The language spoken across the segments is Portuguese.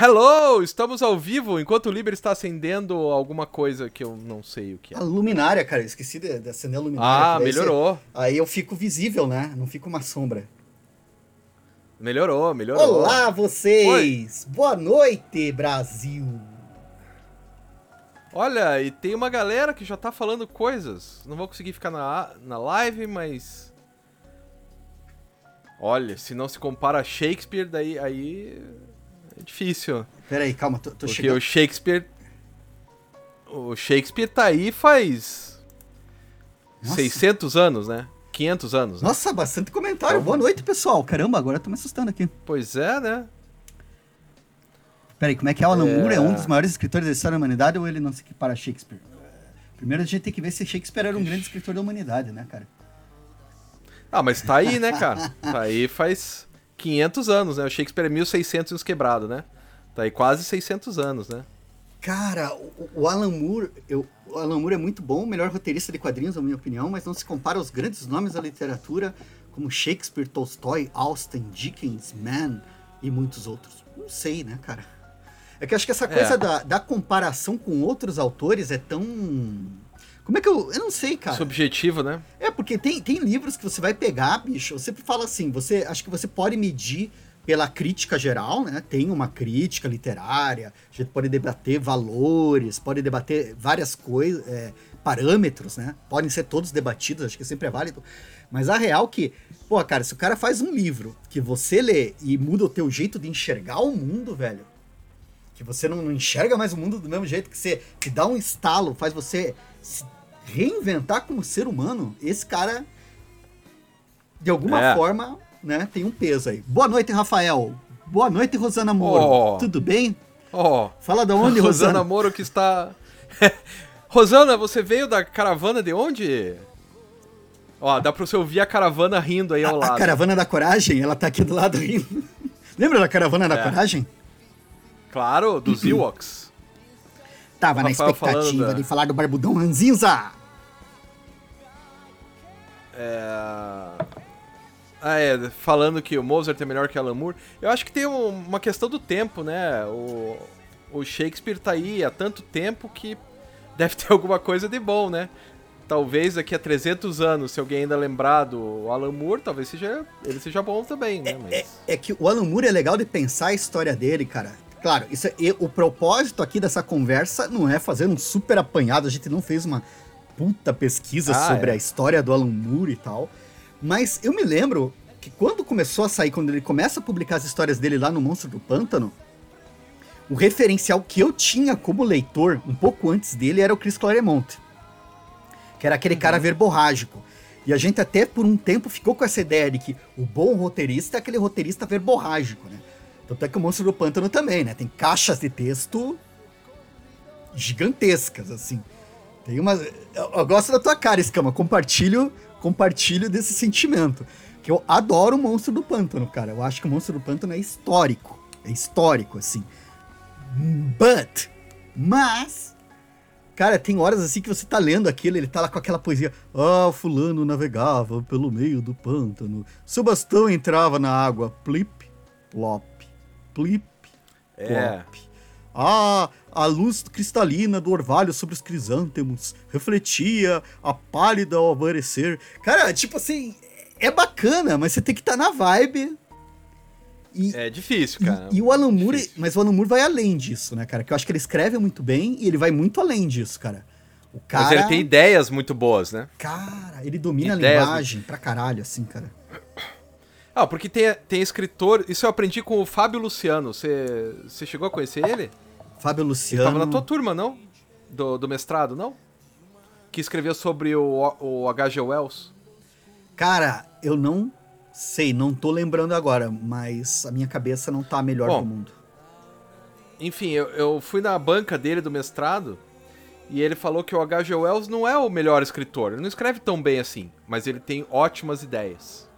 Hello! Estamos ao vivo enquanto o Liber está acendendo alguma coisa que eu não sei o que é. A luminária, cara, eu esqueci de, de acender a luminária. Ah, melhorou. Você, aí eu fico visível, né? Não fico uma sombra. Melhorou, melhorou. Olá, vocês! Oi. Boa noite, Brasil! Olha, e tem uma galera que já tá falando coisas. Não vou conseguir ficar na, na live, mas. Olha, se não se compara a Shakespeare, daí aí é difícil. Peraí, calma, tô, tô Porque chegando. o Shakespeare. O Shakespeare tá aí faz. Nossa. 600 anos, né? 500 anos. Né? Nossa, bastante comentário. Então... Boa noite, pessoal. Caramba, agora eu tô me assustando aqui. Pois é, né? Peraí, como é que é? O Alan é... Moore é um dos maiores escritores da história da humanidade ou ele não se equipara a Shakespeare? Primeiro a gente tem que ver se Shakespeare era um grande escritor da humanidade, né, cara? Ah, mas tá aí, né, cara? Tá aí faz 500 anos, né? O Shakespeare é 1600 e uns quebrado, né? Tá aí quase 600 anos, né? Cara, o, o Alan Moore, eu, o Alan Moore é muito bom, o melhor roteirista de quadrinhos, na minha opinião, mas não se compara aos grandes nomes da literatura, como Shakespeare, Tolstói, Austen, Dickens, Mann e muitos outros. Não sei, né, cara? É que eu acho que essa coisa é. da, da comparação com outros autores é tão como é que eu. Eu não sei, cara. Subjetivo, né? É, porque tem, tem livros que você vai pegar, bicho. Sempre falo assim: você acho que você pode medir pela crítica geral, né? Tem uma crítica literária, a gente pode debater valores, pode debater várias coisas, é, parâmetros, né? Podem ser todos debatidos, acho que sempre é válido. Mas a real é que, pô, cara, se o cara faz um livro que você lê e muda o teu jeito de enxergar o mundo, velho, que você não, não enxerga mais o mundo do mesmo jeito, que você te dá um estalo, faz você se reinventar como ser humano, esse cara, de alguma é. forma, né, tem um peso aí. Boa noite, Rafael. Boa noite, Rosana Moro. Oh. Tudo bem? Oh. Fala da onde, Rosana? Rosana Moro que está... Rosana, você veio da caravana de onde? Ó, dá pra você ouvir a caravana rindo aí ao a, lado. A caravana da coragem, ela tá aqui do lado rindo. Lembra da caravana da é. coragem? Claro, dos Ewoks. Tava na expectativa de falar do Barbudão Ranzinza. É... Ah, é, falando que o Mozart é melhor que Alan Moore. Eu acho que tem uma questão do tempo, né? O, o Shakespeare tá aí há tanto tempo que deve ter alguma coisa de bom, né? Talvez daqui a 300 anos, se alguém ainda lembrar do Alan Moore, talvez seja, ele seja bom também, né? É, Mas... é, é, que o Alan Moore é legal de pensar a história dele, cara. Claro, isso é, o propósito aqui dessa conversa não é fazer um super apanhado, a gente não fez uma puta pesquisa ah, sobre é. a história do Alan Moore e tal. Mas eu me lembro que quando começou a sair, quando ele começa a publicar as histórias dele lá no Monstro do Pântano, o referencial que eu tinha como leitor, um pouco antes dele, era o Chris Claremont. Que era aquele uhum. cara verborrágico. E a gente até por um tempo ficou com essa ideia de que o bom roteirista é aquele roteirista verborrágico, né? Tanto é que o Monstro do Pântano também, né? Tem caixas de texto gigantescas, assim. Tem uma. Eu, gosto da tua cara, Escama. Compartilho, compartilho desse sentimento. Que eu adoro o Monstro do Pântano, cara. Eu acho que o Monstro do Pântano é histórico. É histórico, assim. But. Mas. Cara, tem horas assim que você tá lendo aquilo, ele tá lá com aquela poesia. Ah, fulano navegava pelo meio do pântano. Seu bastão entrava na água. Plip, plop, plip, é. plop. Ah, a luz cristalina do orvalho sobre os crisântemos refletia a pálida ao aparecer. Cara, tipo assim, é bacana, mas você tem que estar tá na vibe. E, é difícil, cara. E, e o Alan Moore, difícil. mas o Alan Moore vai além disso, né, cara? Que eu acho que ele escreve muito bem e ele vai muito além disso, cara. O cara... Mas ele tem ideias muito boas, né? Cara, ele domina ideias a linguagem muito... pra caralho, assim, cara. Ah, porque tem, tem escritor. Isso eu aprendi com o Fábio Luciano. Você chegou a conhecer ele? Fábio Luciano. Ele tava na tua turma, não? Do, do mestrado, não? Que escreveu sobre o, o H.G. Wells. Cara, eu não sei, não tô lembrando agora, mas a minha cabeça não tá a melhor Bom, do mundo. Enfim, eu, eu fui na banca dele do mestrado e ele falou que o H.G. Wells não é o melhor escritor. Ele não escreve tão bem assim, mas ele tem ótimas ideias.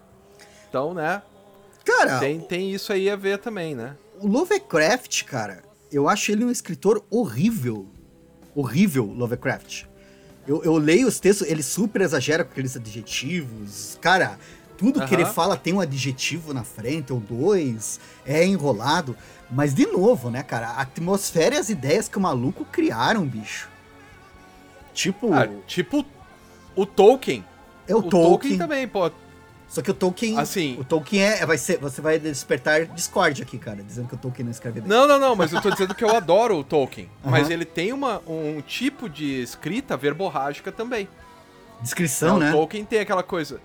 Então, né? Cara, tem, tem isso aí a ver também, né? O Lovecraft, cara, eu acho ele um escritor horrível. Horrível, Lovecraft. Eu, eu leio os textos, ele super exagera com aqueles adjetivos. Cara, Tudo que ele fala tem um adjetivo na frente, ou dois, é enrolado. Mas, de novo, né, cara? A atmosfera e as ideias que o maluco criaram, bicho. Tipo. Ah, tipo o Tolkien. É o, o Tolkien. Tolkien também, pô. Só que o Tolkien. Assim. O Tolkien é. Vai ser, você vai despertar Discord aqui, cara, dizendo que o Tolkien não escreve. Não, não, não, mas eu tô dizendo que eu adoro o Tolkien. Uhum. Mas ele tem uma, um tipo de escrita verborrágica também. Descrição, né? O Tolkien tem aquela coisa.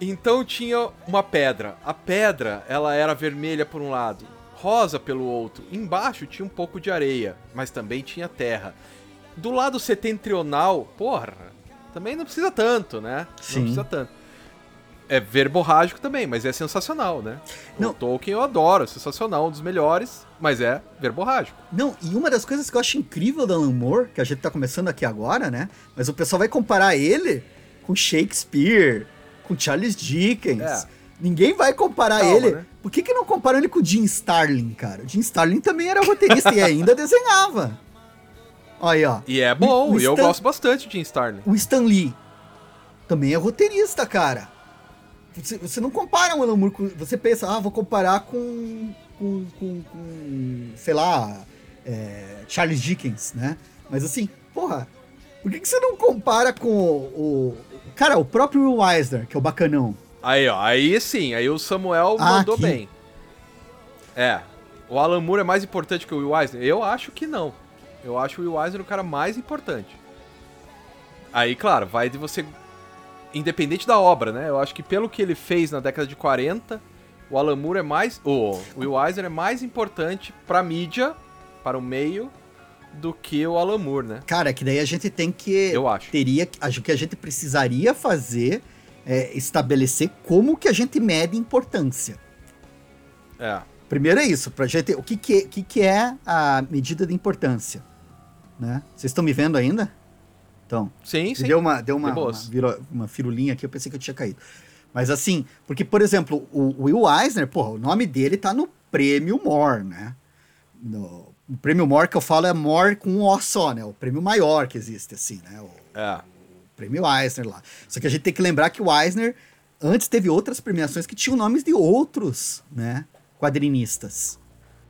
Então tinha uma pedra. A pedra, ela era vermelha por um lado, rosa pelo outro. Embaixo tinha um pouco de areia, mas também tinha terra. Do lado setentrional, porra, também não precisa tanto, né? Sim. Não precisa tanto. É verborrágico também, mas é sensacional, né? Não. O Tolkien eu adoro, é sensacional, um dos melhores, mas é verborrágico. Não, e uma das coisas que eu acho incrível do Alan Moore, que a gente tá começando aqui agora, né? Mas o pessoal vai comparar ele com Shakespeare, com Charles Dickens. É. Ninguém vai comparar Calma, ele. Né? Por que, que não comparam ele com o Jim Starlin, cara? O Jim Starlin também era roteirista e ainda desenhava. Aí, ó. E é bom, e eu gosto bastante de Jim Starlin. O Stan Lee também é roteirista, cara. Você, você não compara o Alan Moore com. Você pensa, ah, vou comparar com. com. com, com sei lá. É, Charles Dickens, né? Mas assim, porra, por que, que você não compara com o, o. Cara, o próprio Will Eisner, que é o bacanão. Aí, ó, aí sim, aí o Samuel ah, mandou aqui. bem. É. O Alan Moore é mais importante que o Will Eisner? Eu acho que não. Eu acho o Will Eisner o cara mais importante. Aí, claro, vai de você independente da obra, né? Eu acho que pelo que ele fez na década de 40, o Alan Moore é mais. O Will Eisner é mais importante pra mídia, para o meio, do que o Alan Moore, né? Cara, que daí a gente tem que. Eu acho. Teria, acho que a gente precisaria fazer é estabelecer como que a gente mede importância. É. Primeiro é isso, pra gente. O que, que, que, que é a medida de importância? Né? Vocês estão me vendo ainda? Então, sim, sim. Deu uma, deu uma, uma, virou, uma firulinha aqui, eu pensei que eu tinha caído. Mas assim, porque, por exemplo, o Will Eisner, porra, o nome dele tá no prêmio More, né? No, o prêmio More que eu falo é More com um O só, né? O prêmio maior que existe, assim, né? O, é. o prêmio Eisner lá. Só que a gente tem que lembrar que o Eisner, antes teve outras premiações que tinham nomes de outros, né? Quadrinistas.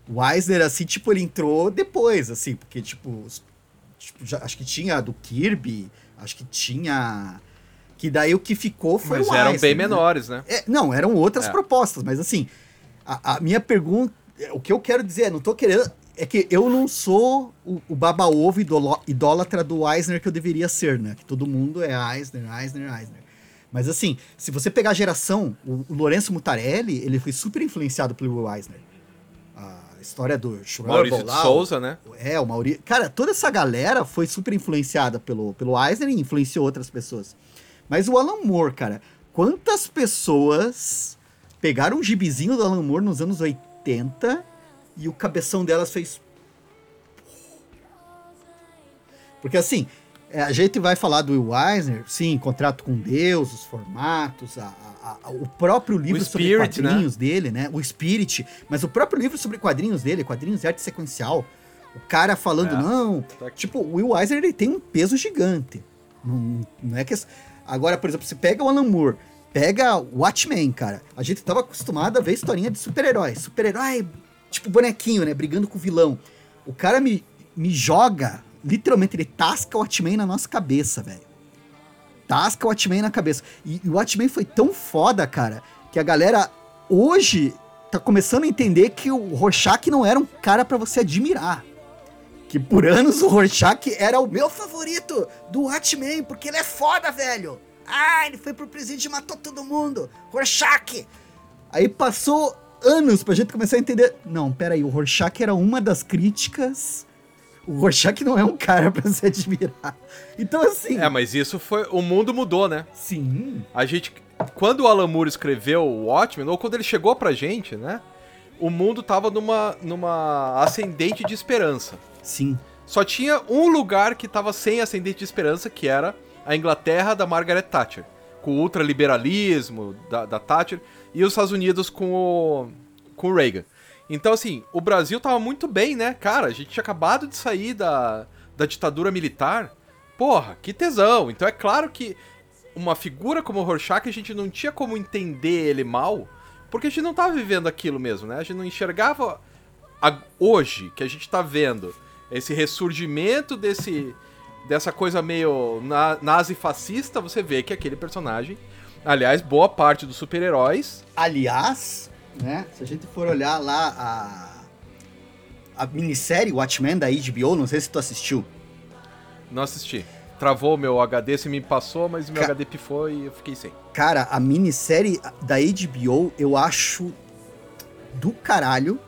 O Eisner, assim, tipo, ele entrou depois, assim, porque, tipo, os Tipo, já, acho que tinha do Kirby, acho que tinha. Que daí o que ficou foi mas eram Ice, bem né? menores, né? É, não, eram outras é. propostas, mas assim, a, a, minha pergunta. O que eu quero dizer, não tô querendo. É que eu não sou o, o baba-ovo idólatra do Eisner que eu deveria ser, né? Que todo mundo é Eisner, Eisner, Eisner. Mas assim, se você pegar a geração, o, o Lourenço Mutarelli, ele foi super influenciado pelo Eisner história do Schreiber, Maurício de Souza, né? É, o Maurício. Cara, toda essa galera foi super influenciada pelo, pelo Eisner e influenciou outras pessoas. Mas o Alan Moore, cara, quantas pessoas pegaram um gibizinho do Alan Moore nos anos 80 e o cabeção delas fez. Porque assim, a gente vai falar do Will Eisner, sim, contrato com Deus, os formatos, a, a, a, o próprio livro Spirit, sobre quadrinhos né? dele, né? O Spirit, mas o próprio livro sobre quadrinhos dele, quadrinhos de arte sequencial. O cara falando, é, não. Tá tipo, o Will Eisner ele tem um peso gigante. Não, não é que. Agora, por exemplo, você pega o Alan Moore, pega o Watchmen, cara. A gente tava acostumado a ver historinha de super-herói. Super-herói, tipo bonequinho, né? Brigando com o vilão. O cara me, me joga literalmente, ele tasca o Watchmen na nossa cabeça, velho. Tasca o Watchmen na cabeça. E, e o Watchmen foi tão foda, cara, que a galera hoje tá começando a entender que o Rorschach não era um cara para você admirar. Que por anos o Rorschach era o meu favorito do Watchmen, porque ele é foda, velho. Ah, ele foi pro presídio e matou todo mundo. Rorschach. Aí passou anos pra gente começar a entender. Não, peraí, o Rorschach era uma das críticas o Rorschach não é um cara para se admirar. Então, assim. É, mas isso foi. O mundo mudou, né? Sim. A gente. Quando o Alan Moore escreveu o Watchmen, ou quando ele chegou pra gente, né? O mundo tava numa, numa ascendente de esperança. Sim. Só tinha um lugar que tava sem ascendente de esperança, que era a Inglaterra da Margaret Thatcher. Com o ultraliberalismo da, da Thatcher e os Estados Unidos com o, com o Reagan. Então, assim, o Brasil tava muito bem, né? Cara, a gente tinha acabado de sair da, da ditadura militar. Porra, que tesão. Então é claro que uma figura como o Rorschach, a gente não tinha como entender ele mal, porque a gente não tava vivendo aquilo mesmo, né? A gente não enxergava a, hoje que a gente tá vendo esse ressurgimento desse dessa coisa meio na, nazi-fascista, você vê que aquele personagem, aliás, boa parte dos super-heróis. Aliás, né, se a gente for olhar lá a, a minissérie Watchmen da HBO, não sei se tu assistiu. Não assisti. Travou meu HD, se me passou, mas meu Ca... HD pifou e eu fiquei sem. Cara, a minissérie da HBO eu acho do caralho,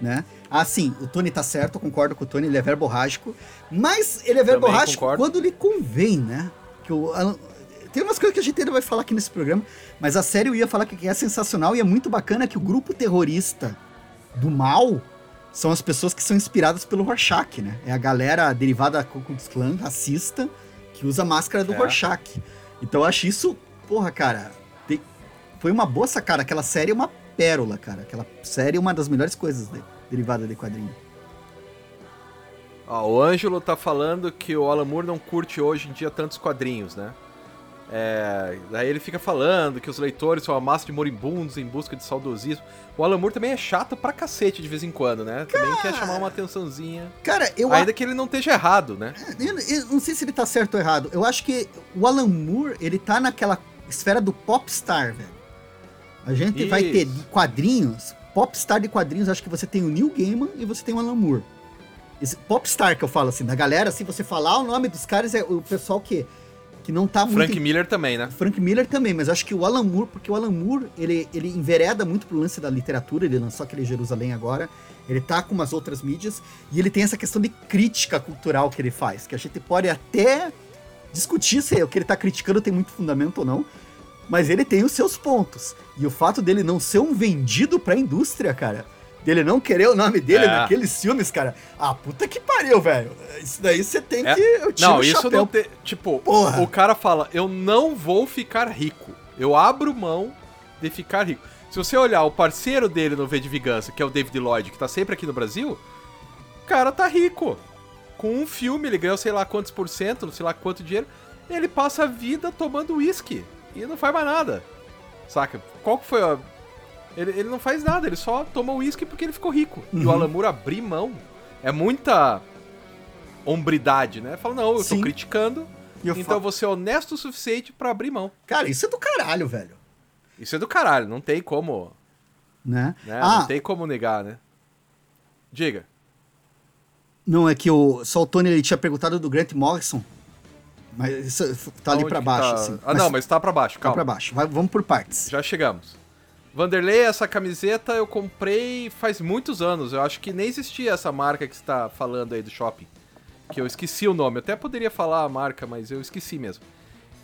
né? Ah, sim, o Tony tá certo, eu concordo com o Tony, ele é verborrágico. Mas ele é verborrágico quando lhe convém, né? Que o, tem umas coisas que a gente ainda vai falar aqui nesse programa, mas a série eu ia falar que é sensacional e é muito bacana que o grupo terrorista do mal são as pessoas que são inspiradas pelo Rorschach, né? É a galera derivada da Ku Klux Klan, racista, que usa a máscara do é. Rorschach. Então eu acho isso, porra, cara, tem, foi uma boa sacada. Aquela série é uma pérola, cara. Aquela série é uma das melhores coisas dele derivada de quadrinho. Ó, o Ângelo tá falando que o Alan Moore não curte hoje em dia tantos quadrinhos, né? É, daí ele fica falando que os leitores são uma massa de moribundos em busca de saudosismo. O Alan Moore também é chato pra cacete de vez em quando, né? Cara, também quer chamar uma atençãozinha. Cara, eu Ainda que ele não esteja errado, né? É, eu, eu, não sei se ele tá certo ou errado. Eu acho que o Alan Moore, ele tá naquela esfera do popstar, velho. A gente Isso. vai ter quadrinhos popstar de quadrinhos, acho que você tem o Neil Gaiman e você tem o Alan Moore. Esse popstar que eu falo assim, da galera, se você falar o nome dos caras, é o pessoal que, que não tá muito... Frank Miller também, né? Frank Miller também, mas acho que o Alan Moore, porque o Alan Moore, ele, ele envereda muito pro lance da literatura, ele lançou aquele Jerusalém agora, ele tá com umas outras mídias, e ele tem essa questão de crítica cultural que ele faz, que a gente pode até discutir se o que ele tá criticando tem muito fundamento ou não, mas ele tem os seus pontos. E o fato dele não ser um vendido pra indústria, cara, dele não querer o nome dele é. naqueles filmes, cara. Ah, puta que pariu, velho. Isso daí você tem é. que. Eu não, isso não tem. Tipo, Porra. o cara fala: eu não vou ficar rico. Eu abro mão de ficar rico. Se você olhar o parceiro dele no V de Vingança, que é o David Lloyd, que tá sempre aqui no Brasil, o cara tá rico. Com um filme, ele ganhou sei lá quantos por cento, não sei lá quanto dinheiro. Ele passa a vida tomando uísque e não faz mais nada. Saca? Qual que foi a. Ele, ele não faz nada, ele só toma uísque porque ele ficou rico. Uhum. E o uhum. Alan Moore abrir mão é muita hombridade, né? Fala, não, eu Sim. tô criticando, eu então eu vou ser honesto o suficiente para abrir mão. Cara, isso é do caralho, velho. Isso é do caralho, não tem como. Né? né? Ah, não tem como negar, né? Diga. Não, é que o, só o Tony ele tinha perguntado do Grant Morrison. Mas isso tá ali para baixo, tá... assim. Ah, mas não, mas tá para baixo, tá calma. Tá pra baixo. Vai, vamos por partes. Já chegamos. Vanderlei, essa camiseta eu comprei faz muitos anos. Eu acho que nem existia essa marca que você tá falando aí do shopping. Que eu esqueci o nome. Eu até poderia falar a marca, mas eu esqueci mesmo.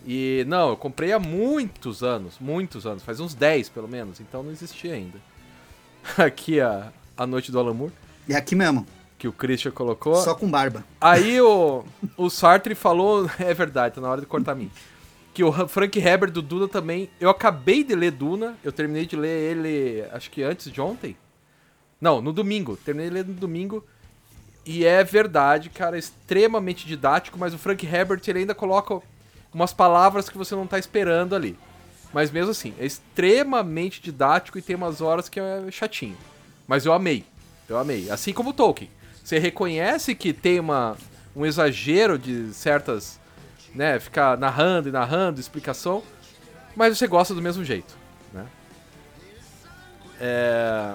E não, eu comprei há muitos anos, muitos anos, faz uns 10 pelo menos, então não existia ainda. Aqui a, a Noite do Alamur. É aqui mesmo que o Christian colocou. Só com barba. Aí o, o Sartre falou, é verdade, tá na hora de cortar mim. Que o Frank Herbert do Duna também. Eu acabei de ler Duna, eu terminei de ler ele, acho que antes de ontem. Não, no domingo. Terminei de ler no domingo. E é verdade, cara, extremamente didático, mas o Frank Herbert ele ainda coloca umas palavras que você não tá esperando ali. Mas mesmo assim, é extremamente didático e tem umas horas que é chatinho. Mas eu amei. Eu amei. Assim como o Tolkien. Você reconhece que tem uma, um exagero de certas. Né? Ficar narrando e narrando, explicação. Mas você gosta do mesmo jeito. Né? É.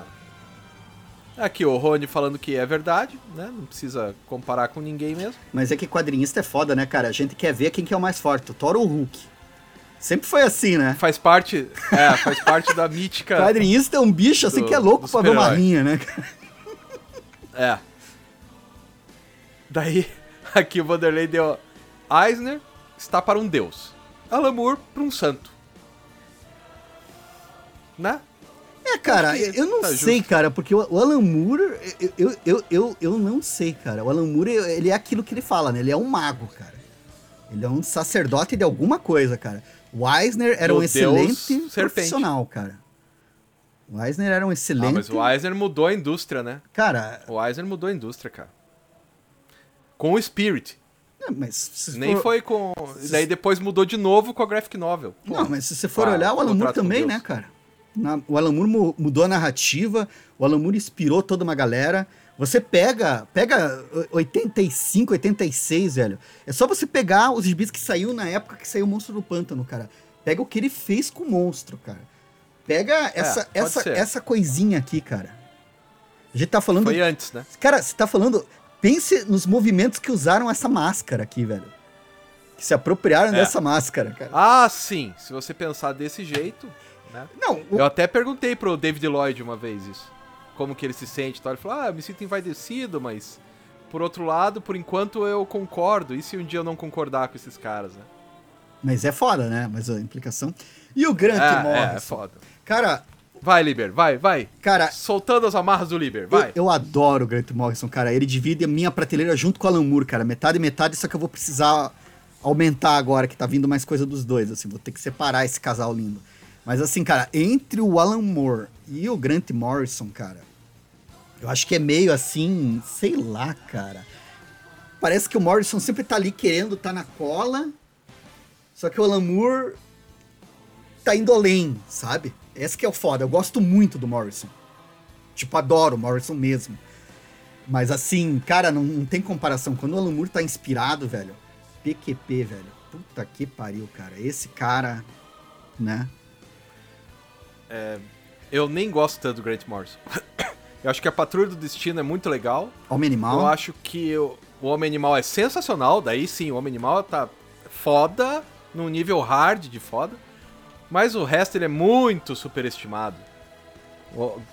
Aqui o Rony falando que é verdade, né? Não precisa comparar com ninguém mesmo. Mas é que quadrinista é foda, né, cara? A gente quer ver quem que é o mais forte, o Thor ou o Hulk. Sempre foi assim, né? Faz parte, é, faz parte da mítica. Quadrinista é um bicho assim do, que é louco pra ver uma linha, né, cara? É. Daí, aqui o Vanderlei deu. Eisner está para um deus. Alan Moore para um santo. Né? É, cara, eu não tá sei, justo. cara, porque o Alan Moore, eu, eu, eu, eu não sei, cara. O Alan Moore, ele é aquilo que ele fala, né? Ele é um mago, cara. Ele é um sacerdote de alguma coisa, cara. O Eisner era um excelente profissional, cara. O Eisner era um excelente. Ah, mas o Eisner mudou a indústria, né? Cara. O Eisner mudou a indústria, cara com o Spirit. É, mas se Nem for- foi com. Daí depois mudou de novo com a Graphic Novel. Pô, Não, mas se você for Ah, olhar, o Alan Moore também, né, cara? Na- o Alan Moore mu- mudou a narrativa, o Alan Moore inspirou toda uma galera. Você pega, pega o- 85, 86, velho. É só você pegar os gibis que saiu na época que saiu o Monstro do Pântano, cara. Pega o que ele fez com o monstro, cara. Pega essa, É, essa, ser. essa coisinha aqui, cara. A gente tá falando. Foi antes, né? Cara, você tá falando. Pense nos movimentos que usaram essa máscara aqui, velho. Que se apropriaram É. dessa máscara, cara. Ah, sim. Se você pensar desse jeito, né? Não, o- Eu até perguntei pro David Lloyd uma vez isso. Como que ele se sente e tal. Ele falou, ah, eu me sinto envaidecido, mas... Por outro lado, por enquanto eu concordo. E se um dia eu não concordar com esses caras, né? Mas é foda, né? Mas a implicação. E o Grant É, Morrison? é, é foda. Cara, Vai, Liber, vai, vai. cara, Soltando as amarras do Liber, eu, vai. eu adoro o Grant Morrison, cara. Ele divide a minha prateleira junto com o Alan Moore, cara. Metade e metade, só que eu vou precisar aumentar agora, que tá vindo mais coisa dos dois, assim. Vou ter que separar esse casal lindo. Mas assim, cara, entre o Alan Moore e o Grant Morrison, cara, eu acho que é meio assim, sei lá, cara. Parece que o Morrison sempre tá ali querendo tá na cola, só que o Alan Moore tá indo além, sabe? Esse que é o foda. Eu gosto muito do Morrison. Tipo, adoro o Morrison mesmo. Mas assim, cara, não, não tem comparação. Quando o Alan Moore tá inspirado, velho, PQP, velho. Puta que pariu, cara. Esse cara, né? Eu nem gosto tanto do Grant Morrison. eu acho que a Patrulha do Destino é muito legal. Homem Animal. Eu acho que o, o Homem Animal é sensacional. Daí sim, o Homem Animal tá foda, num nível hard de foda. Mas o resto ele é muito superestimado.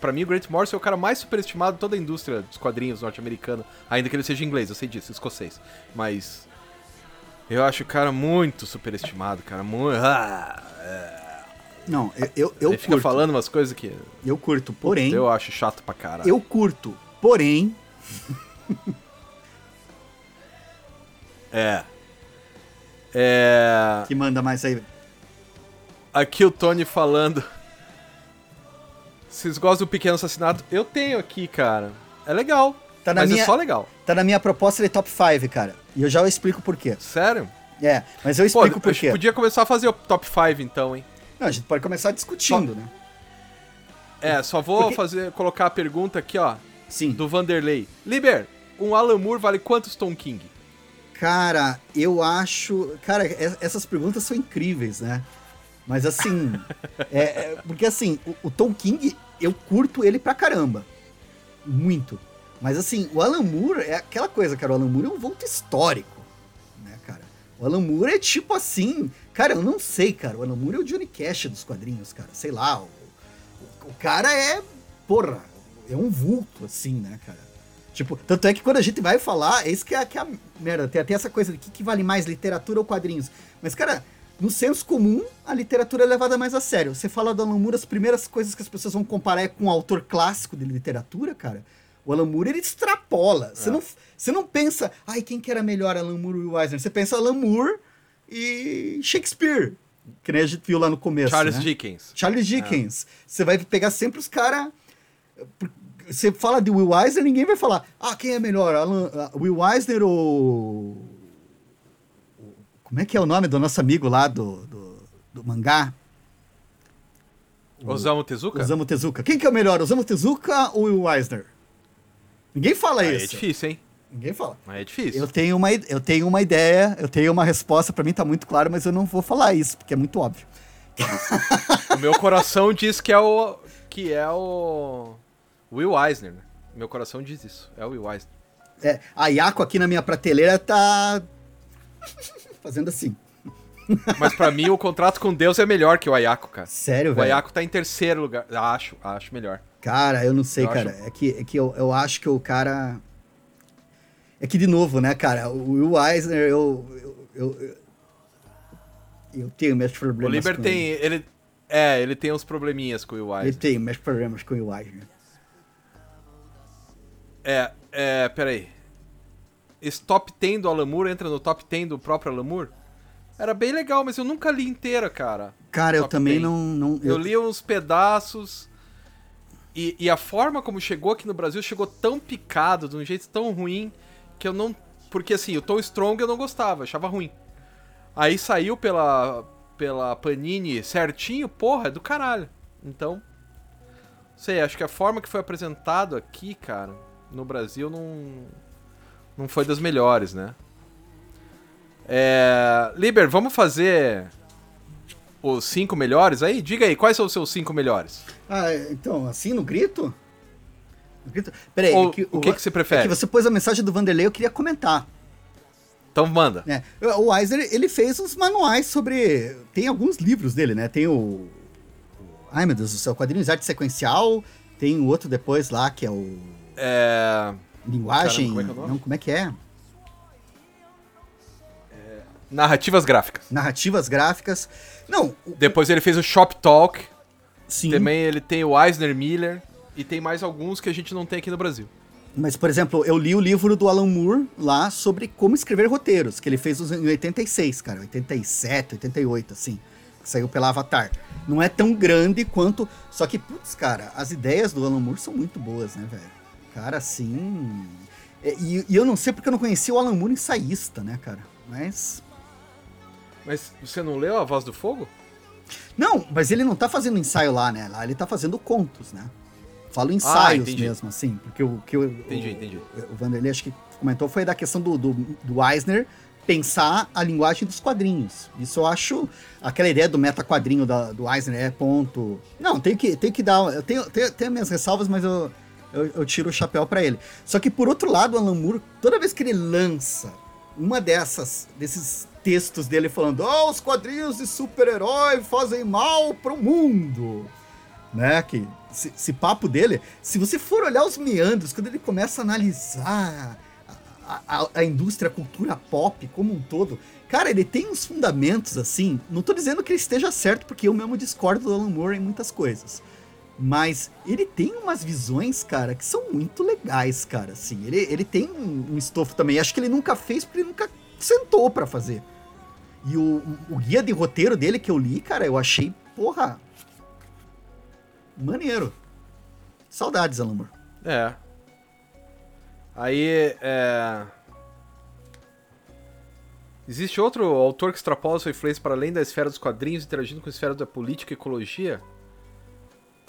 Pra mim, o Grant Morrison é o cara mais superestimado de toda a indústria dos quadrinhos norte-americano. Ainda que ele seja inglês, eu sei disso, escocês. Mas. Eu acho o cara muito superestimado, cara. Muito. Ah, Não, eu, eu, eu ele fica curto. falando umas coisas que Eu curto, porém. eu acho chato pra caralho. Eu curto, porém. É. É. Que manda mais aí. Aqui o Tony falando. Vocês gostam do Pequeno Assassinato? Eu tenho aqui, cara. É legal. Tá na mas minha- é só legal. Tá na minha proposta de top 5, cara. E eu já explico por quê. Sério? É, mas eu Pô, explico a por gente quê. podia começar a fazer o top 5 então, hein? Não, a gente pode começar discutindo, né? É, só vou Porque- fazer colocar a pergunta aqui, ó, Sim. do Vanderlei. Liber, um Alan Moore vale quantos Tom King? Cara, eu acho. Cara, essas perguntas são incríveis, né? Mas assim. é, é- porque assim, o, o Tom King, eu curto ele pra caramba. Muito. Mas assim, o Alan Moore é aquela coisa, cara. O Alan Moore é um vulto histórico, né, cara? O Alan Moore é tipo assim. Cara, eu não sei, cara. O Alan Moore é o Johnny Cash dos quadrinhos, cara. Sei lá. O, o, o cara é. Porra, é um vulto, assim, né, cara? Tipo, tanto é que quando a gente vai falar, é isso que é, que é a merda. Tem até essa coisa de que, que vale mais, literatura ou quadrinhos. Mas, cara, no senso comum, a literatura é levada mais a sério. Você fala do Alan Moore, as primeiras coisas que as pessoas vão comparar é com um autor clássico de literatura, cara. O Alan Moore, ele extrapola. Você, É. não, você não pensa, ai, quem que era melhor, Alan Moore ou Eisner? Você pensa Alan Moore e Shakespeare, que nem a gente viu lá no começo, Charles né? Dickens. Charles Dickens. Você vai pegar sempre os caras. Você fala de Will Eisner, ninguém vai falar, ah, quem é melhor, Alan, ah, Will Eisner ou. O- Como é que é o nome do nosso amigo lá do, do, do mangá? Osamu Tezuka? Osamu Tezuka. Quem que é o melhor, Osamu Tezuka ou Will Eisner? Ninguém fala é isso. difícil, hein? Ninguém fala. Aí é difícil. Eu tenho, uma, eu tenho uma ideia, eu tenho uma resposta, pra mim tá muito claro, mas eu não vou falar isso, porque é muito óbvio. O meu coração diz que é o. que é o. Will Eisner, né? Meu coração diz isso. É o Will Eisner. É, a Yako aqui na minha prateleira tá. Fazendo assim. Mas pra mim, o contrato com Deus é melhor que o Ayako, cara. Sério, O velho? Ayako tá em terceiro lugar. Acho, acho melhor. Cara, eu não sei, Eu cara. acho- É que, é que eu, eu acho que o cara. É que, de novo, né, cara? O Will Eisner, eu. Eu, eu, eu, tenho meus O problemas. Liber com tem. Ele. Ele, é, ele tem uns probleminhas com o Will Eisner. tenho meus problemas com o Will Eisner. É, é, peraí. Esse top 10 do Alan Moore entra no top 10 do próprio Alan Moore? Era bem legal, mas eu nunca li inteira, cara. Cara, eu também 10. não. não Eu li uns pedaços. E, e a forma como chegou aqui no Brasil chegou tão picado, de um jeito tão ruim, que eu não porque assim, o Tom Strong eu não gostava, achava ruim. Aí saiu pela, pela Panini certinho, porra, é do caralho. Então, sei, acho que a forma que foi apresentado aqui, cara, no Brasil não, não foi das melhores, né? É, Liber, vamos fazer os cinco melhores aí? Diga aí, quais são os seus cinco melhores? Ah, então, assim, no grito? No grito? Peraí, Ou, é que, o que, que você prefere? É que você pôs a mensagem do Vanderlei, eu queria comentar. Então manda. É, o Eisner, ele fez uns manuais sobre... Tem alguns livros dele, né? Tem o... Ai, meu Deus do céu, quadrinhos de arte sequencial. Tem o outro depois lá, que é o... É... Linguagem... Caramba, como é é? Não, como é que é? Narrativas gráficas. Narrativas gráficas. Não, o- Depois ele fez o Shop Talk. sim. Também ele tem o Eisner Miller. E tem mais alguns que a gente não tem aqui no Brasil. Mas, por exemplo, eu li o livro do Alan Moore lá sobre como escrever roteiros, que ele fez em 86, cara, 87, 88, assim. Saiu pela Avatar. Não é tão grande quanto. Só que, putz, cara, as ideias do Alan Moore são muito boas, né, velho? Cara, assim. é, E, e eu não sei porque eu não conhecia o Alan Moore ensaísta, né, cara? Mas. Mas você não leu A Voz do Fogo? Não, mas ele não tá fazendo ensaio lá, né? Lá ele tá fazendo contos, né? Falo ensaios entendi. mesmo, assim. Porque o que eu. Entendi, o, entendi. o Vanderlei acho que comentou foi da questão do, do, do Eisner pensar a linguagem dos quadrinhos. Isso eu acho. Aquela ideia do meta quadrinho da, do Eisner é ponto. Não, tem que, tem que dar. Eu tenho, tenho, tenho minhas ressalvas, mas eu, eu, eu tiro o chapéu pra ele. Só que por outro lado, o Alan Moore, toda vez que ele lança uma dessas, desses textos dele falando, oh, os quadrinhos de super-herói fazem mal pro mundo. Né, que esse, esse papo dele, se você for olhar os meandros, quando ele começa a analisar a, a- a indústria, a cultura pop como um todo, cara, ele tem uns fundamentos assim. Não tô dizendo que ele esteja certo, porque eu mesmo discordo do Alan Moore em muitas coisas. Mas ele tem umas visões, cara, que são muito legais, cara. Assim, ele, ele tem um, um estofo também. Acho que ele nunca fez porque ele nunca sentou pra fazer. E o, o guia de roteiro dele que eu li, cara, eu achei, porra, maneiro. Saudades, Alan. É. Aí, é... Existe outro autor que extrapola sua influência para além da esfera dos quadrinhos, interagindo com a esfera da política e ecologia?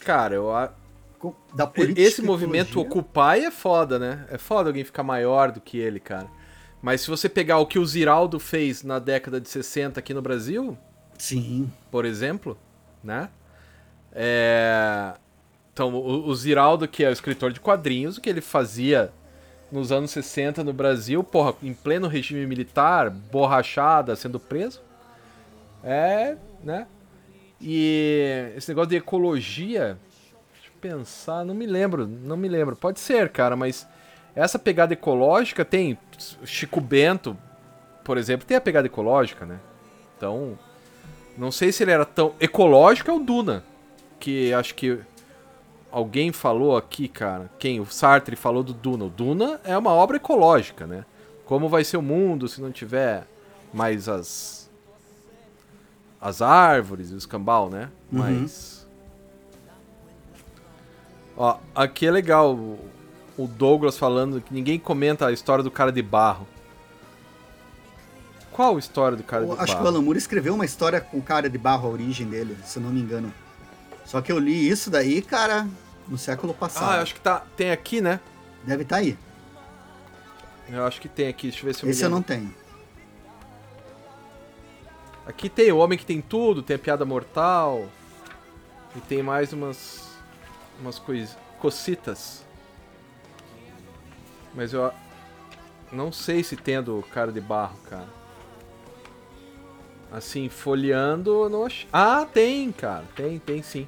Cara, eu... a- esse movimento. Occupy é foda, né? É foda alguém ficar maior do que ele, cara. Mas se você pegar o que o Ziraldo fez na década de 60 aqui no Brasil, Sim. por exemplo, né? É... Então, o, o Ziraldo, que é o escritor de quadrinhos, o que ele fazia nos anos 60 no Brasil, porra, em pleno regime militar, borrachada, sendo preso, é, né? E esse negócio de ecologia, deixa eu pensar, não me lembro, não me lembro. Pode ser, cara, mas essa pegada ecológica tem Chico Bento, por exemplo, tem a pegada ecológica, né? Então, não sei se ele era tão ecológico é o Duna, que acho que alguém falou aqui, cara. Quem? O Sartre falou do Duna. O Duna é uma obra ecológica, né? Como vai ser o mundo se não tiver mais as as árvores e os cambal, né? Uhum. Mas Ó, aqui é legal o- Douglas falando que ninguém comenta a história do cara de barro. Qual a história do cara Eu de acho que o barro? Alan Moore escreveu uma história com o cara de barro, a origem dele, se eu não me engano. Só que eu li isso daí, cara, no século passado. Ah, acho que tá, tem aqui, né? Deve estar aí. Eu acho que tem aqui, deixa eu ver se eu Esse eu não tenho. Aqui tem o Homem que tem tudo, tem a Piada Mortal. E tem mais umas. umas coisas. cocitas. Mas eu. Não sei se tem do cara de barro, cara. Assim, folheando, não ach... Ah, tem, cara. Tem, tem sim.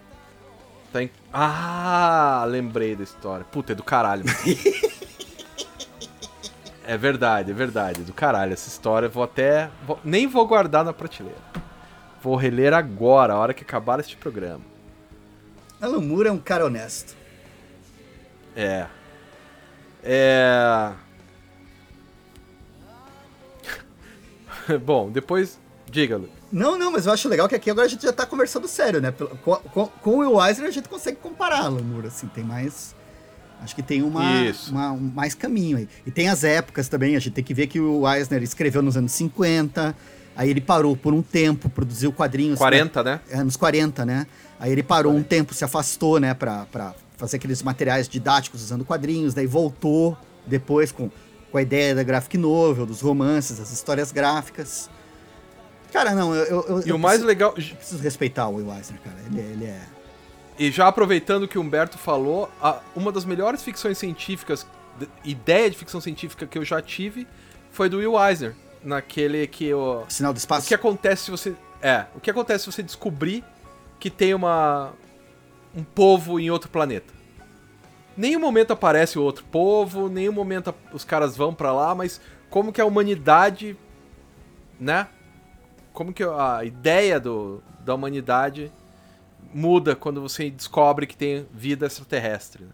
Tem. Ah, lembrei da história. Puta, é do caralho. é verdade, é verdade. Do caralho. Essa história eu vou até. vou- Nem vou guardar na prateleira. Vou reler agora, a hora que acabar este programa. Alan Moore é um cara honesto. É. É. Bom, depois. Diga, Lu. Não, não, mas eu acho legal que aqui agora a gente já tá conversando sério, né? Com, com- com o Will Eisner a gente consegue comparar Alan Moore, assim, tem mais... Acho que tem uma, uma, um mais caminho aí. E tem as épocas também, a gente tem que ver que o Eisner escreveu nos anos 50, aí ele parou por um tempo, produziu quadrinhos. 40, né? É, anos 40, né? Aí ele parou 40. um tempo, se afastou, né, pra, pra fazer aqueles materiais didáticos usando quadrinhos, daí voltou depois com, com a ideia da graphic novel, dos romances, das histórias gráficas. Cara, não, eu. eu, eu e o mais legal. Eu preciso respeitar o Will Eisner, cara. Ele, ele é. E já aproveitando que o Humberto falou, a, uma das melhores ficções científicas, de, ideia de ficção científica que eu já tive foi do Will Eisner. Naquele que o. Sinal do espaço? O que acontece se você. É, o que acontece se você descobrir que tem uma. um povo em outro planeta? Nenhum momento aparece o outro povo, nenhum momento os caras vão para lá, mas como que a humanidade, né? Como que a ideia do, da humanidade muda quando você descobre que tem vida extraterrestre. Né?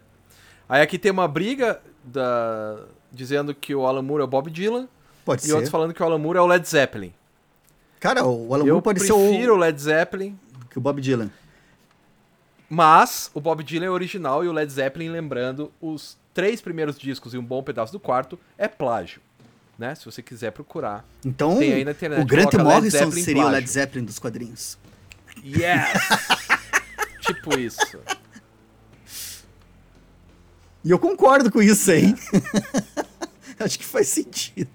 Aí aqui tem uma briga da, dizendo que o Alan Moore é o Bob Dylan Pode e ser. outros falando que o Alan Moore é o Led Zeppelin. Cara, o Alan Moore pode ser o... Eu prefiro o Led Zeppelin. Que o Bob Dylan. Mas o Bob Dylan é original e o Led Zeppelin, lembrando, os três primeiros discos e um bom pedaço do quarto é plágio. Né? Se você quiser procurar. Então, internet, o Grant Morrison seria o Led Zeppelin dos quadrinhos. Yes! tipo isso. E eu concordo com isso aí. Acho que faz sentido.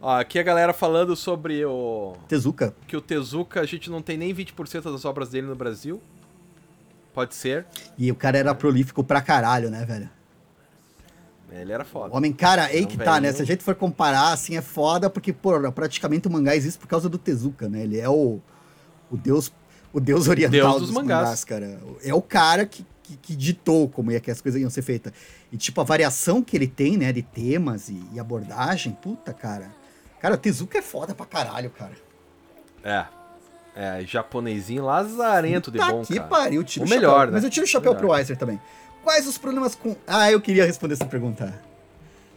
Ó, aqui a galera falando sobre o. Tezuka. Que o Tezuka, a gente não tem nem 20% das obras dele no Brasil. Pode ser. E o cara era prolífico pra caralho, né, velho? Ele era foda. O homem, cara, aí que tá, né? Se a gente for comparar, assim, é foda, porque, pô, praticamente o mangá existe por causa do Tezuka, né? Ele é o, o deus o deus oriental deus dos, dos mangás. mangás. cara. É o cara que, que, que, ditou como é que as coisas iam ser feitas. E, tipo, a variação que ele tem, né, de temas e, e abordagem, puta, cara. Cara, o Tezuka é foda pra caralho, cara. É. É, japonesinho lazarento puta de bom, que cara. pariu, tiro o melhor, né? Mas eu tiro o chapéu melhor. pro Weiser também. Quais os problemas com... Ah, eu queria responder essa pergunta.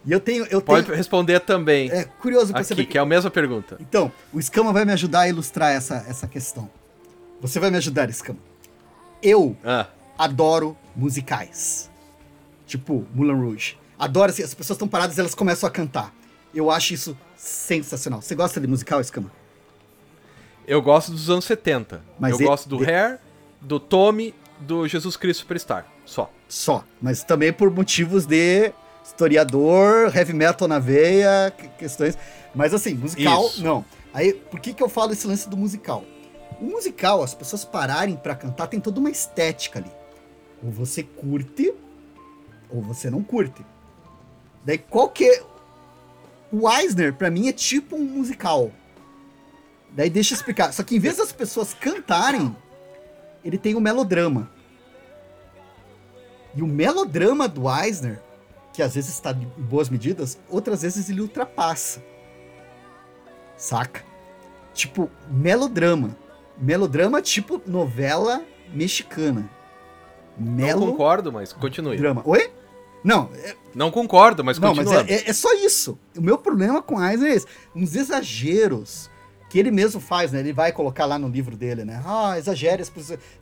E eu tenho. Eu Pode tenho... responder também. É curioso pra Aqui, saber. Que... que é a mesma pergunta. Então, o Escama vai me ajudar a ilustrar essa, essa questão. Você vai me ajudar, Escama. Eu ah. adoro musicais. Tipo, Moulin Rouge. Adoro, assim, as pessoas estão paradas e elas começam a cantar. Eu acho isso sensacional. Você gosta de musical, Escama? Eu gosto dos anos 70. Mas eu ele, gosto do de... Hair, do Tommy, do Jesus Cristo Superstar. Só. Só. Mas também por motivos de historiador, heavy metal na veia, questões. Mas assim, musical, Isso. não. Aí, por que, que eu falo esse lance do musical? O musical, as pessoas pararem para cantar, tem toda uma estética ali. Ou você curte, ou você não curte. Daí qual que é... O Eisner, pra mim, é tipo um musical. Daí deixa eu explicar. Só que em vez das pessoas cantarem, ele tem o melodrama. E o melodrama do Eisner, que às vezes está em boas medidas, outras vezes ele ultrapassa. Saca? Tipo, melodrama. Melodrama tipo novela mexicana. Melo... Não concordo, mas continue. Drama. Oi? Não. É... Não concordo, mas Não, continue. mas é, é, é, só isso. O meu problema com Eisner é esse. Uns exageros que ele mesmo faz, né? Ele vai colocar lá no livro dele, né? Ah, exagere.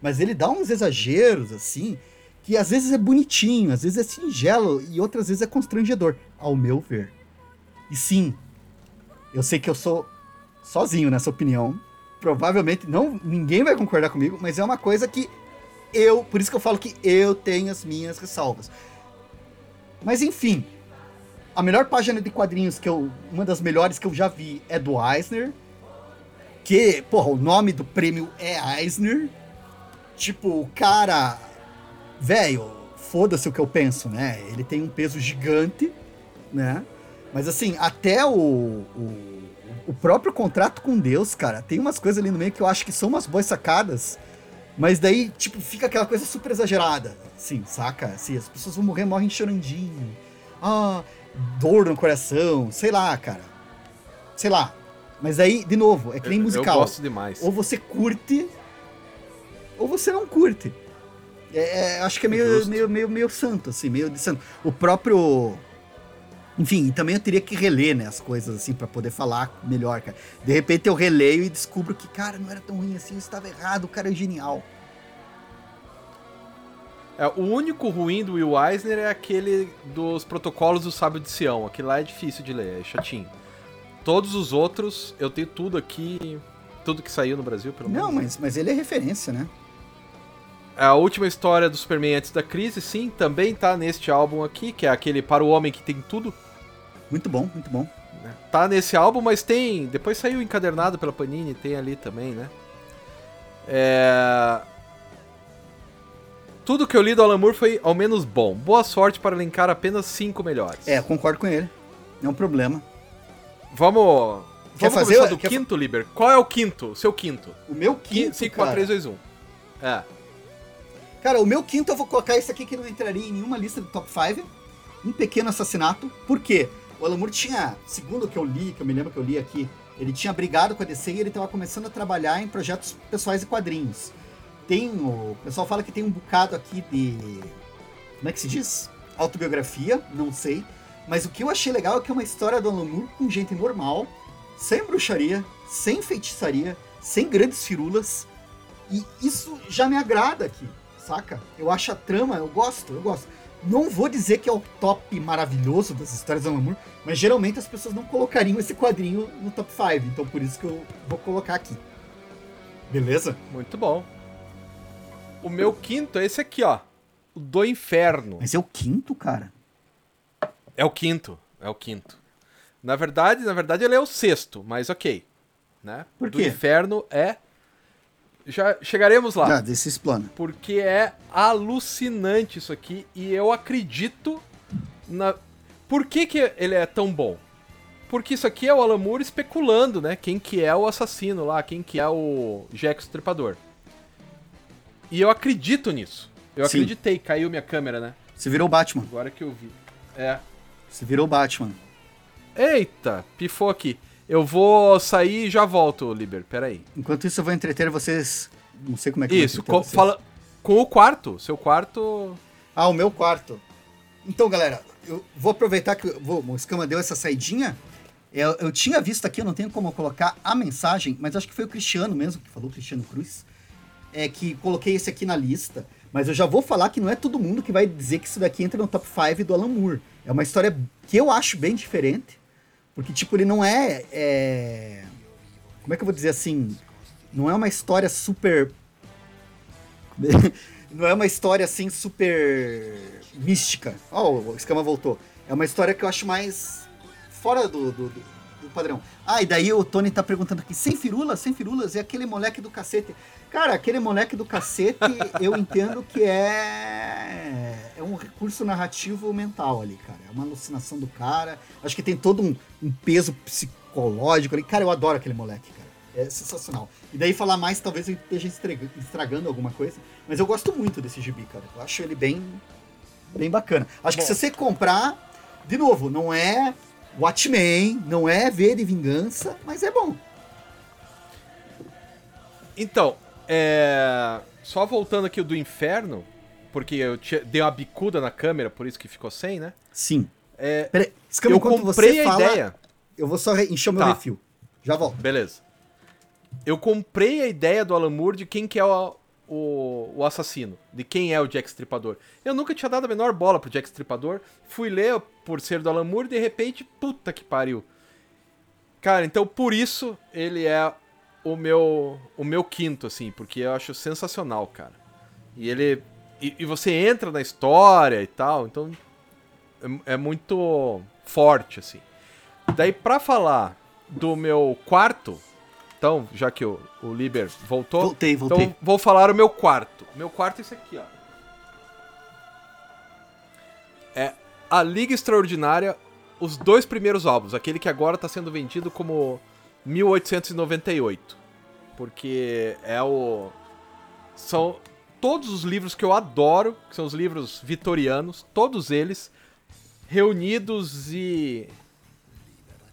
Mas ele dá uns exageros, assim, que às vezes é bonitinho, às vezes é singelo e outras vezes é constrangedor, ao meu ver. E sim, eu sei que eu sou sozinho nessa opinião. Provavelmente não ninguém vai concordar comigo, mas é uma coisa que eu, por isso que eu falo que eu tenho as minhas ressalvas. Mas enfim, a melhor página de quadrinhos que eu, uma das melhores que eu já vi é do Eisner, que, porra, o nome do prêmio é Eisner. Tipo, o cara velho, foda-se o que eu penso, né? Ele tem um peso gigante, né? Mas assim, até o, o, o, próprio contrato com Deus, cara, tem umas coisas ali no meio que eu acho que são umas boas sacadas. Mas daí, tipo, fica aquela coisa super exagerada. Sim, saca? Assim, as pessoas vão morrer, morrem chorandinho. Ah, dor no coração, sei lá, cara. Sei lá. Mas aí, de novo, é que nem eu, musical. Eu gosto demais. Ou você curte, ou você não curte. É, é, acho que é meio, meio, meio, meio santo, assim, meio de santo. O próprio. Enfim, também eu teria que reler, né, as coisas, assim, para poder falar melhor, cara. De repente eu releio e descubro que, cara, não era tão ruim assim, eu estava errado, o cara é genial. É, o único ruim do Will Eisner é aquele dos protocolos do Sábio de Sião. Aquilo lá é difícil de ler, é chatinho. Todos os outros, eu tenho tudo aqui, tudo que saiu no Brasil, pelo menos. Não, mas, mas ele é referência, né? A última história do Superman antes da crise, sim, também tá neste álbum aqui, que é aquele Para o Homem que tem tudo. Muito bom, muito bom. né? Tá nesse álbum, mas tem. Depois saiu encadernado pela Panini, tem ali também, né? É. Tudo que eu li do Alan Moore foi ao menos bom. Boa sorte para elencar apenas cinco melhores. É, concordo com ele. Não é um problema. Vamos. Quer Vamos fazer- começar do quer quinto, Liber? Qual é o quinto? Seu quinto? O meu quinto, 5, 4, cara... 3, 2, 1. É. Cara, o meu quinto eu vou colocar esse aqui que não entraria em nenhuma lista do top 5. Um pequeno assassinato. Por quê? O Alan Moore tinha, segundo o que eu li, que eu me lembro que eu li aqui, ele tinha brigado com a DC e ele estava começando a trabalhar em projetos pessoais e quadrinhos. Tem o, o pessoal fala que tem um bocado aqui de como é que se diz? Autobiografia, não sei. Mas o que eu achei legal é que é uma história do Alan Moore com gente normal, sem bruxaria, sem feitiçaria, sem grandes firulas. E isso já me agrada aqui, saca? Eu acho a trama, eu gosto, eu gosto. Não vou dizer que é o top maravilhoso das histórias do Alan Moore, mas geralmente as pessoas não colocariam esse quadrinho no top 5, então por isso que eu vou colocar aqui. Beleza? Muito bom. O meu quinto é esse aqui, ó. O do Inferno. Mas é o quinto, cara. É o quinto. É o quinto. Na verdade, na verdade ele é o sexto, mas ok. Né? Por Do quê? Inferno é. Já chegaremos lá. Já, desse explana. Porque é alucinante isso aqui e eu acredito na. Por que, que ele é tão bom? Porque isso aqui é o Alan Moore especulando, né? Quem que é o assassino lá, quem que é o Jack Stripador. E eu acredito nisso. Eu Sim. acreditei, caiu minha câmera, né? Você virou Batman. Agora que eu vi. É. Você virou Batman. Eita, pifou aqui. Eu vou sair e já volto, Liber. Pera aí. Enquanto isso, eu vou entreter vocês. Não sei como é que Isso, com, fala, com o quarto. Seu quarto. Ah, o meu quarto. Então, galera, eu vou aproveitar que vou, o Escama deu essa saidinha. Eu, eu tinha visto aqui, eu não tenho como colocar a mensagem, mas acho que foi o Cristiano mesmo, que falou, Cristiano Cruz, é que coloquei esse aqui na lista. Mas eu já vou falar que não é todo mundo que vai dizer que isso daqui entra no top 5 do Alan Moore. É uma história que eu acho bem diferente, porque, tipo, ele não é, é... Como é que eu vou dizer assim? Não é uma história super não é uma história assim super mística. Ó, o Escama voltou. É uma história que eu acho mais fora do, do- do padrão. Ah, e daí o Tony tá perguntando aqui, sem firulas, sem firulas, é aquele moleque do cacete. Cara, aquele moleque do cacete, eu entendo que é, é um recurso narrativo mental ali, cara. É uma alucinação do cara. Acho que tem todo um, um peso psicológico ali. Cara, eu adoro aquele moleque, cara. É sensacional. E daí falar mais, talvez eu esteja estragando alguma coisa. Mas eu gosto muito desse gibi, cara. Eu acho ele bem, bem bacana. Acho que Bom. se você comprar, de novo, não é Watchmen, não é V de Vingança, mas é bom. Então, é. Só voltando aqui o do inferno, porque eu tinha- dei uma bicuda na câmera, por isso que ficou sem, né? Sim. É, Peraí, Escama, eu comprei você a fala, ideia. eu vou só encher o meu Tá. refil. Já volto. Beleza. Eu comprei a ideia do Alan Moore de quem que é o, o, o assassino, de quem é o Jack Stripador. Eu nunca tinha dado a menor bola pro Jack Stripador. Fui ler por ser do Alan Moore e de repente, puta que pariu. Cara, então por isso ele é o meu o meu quinto, assim, porque eu acho sensacional, cara. E ele. E, e você entra na história e tal, então. É, é muito forte, assim. Daí, pra falar do meu quarto, então, já que o, o Liber voltou. Voltei, voltei. Então, vou falar o meu quarto. Meu quarto é esse aqui, ó. É A Liga Extraordinária, os dois primeiros álbuns. Aquele que agora tá sendo vendido como 1898. Porque é o. São todos os livros que eu adoro, que são os livros vitorianos, todos eles reunidos e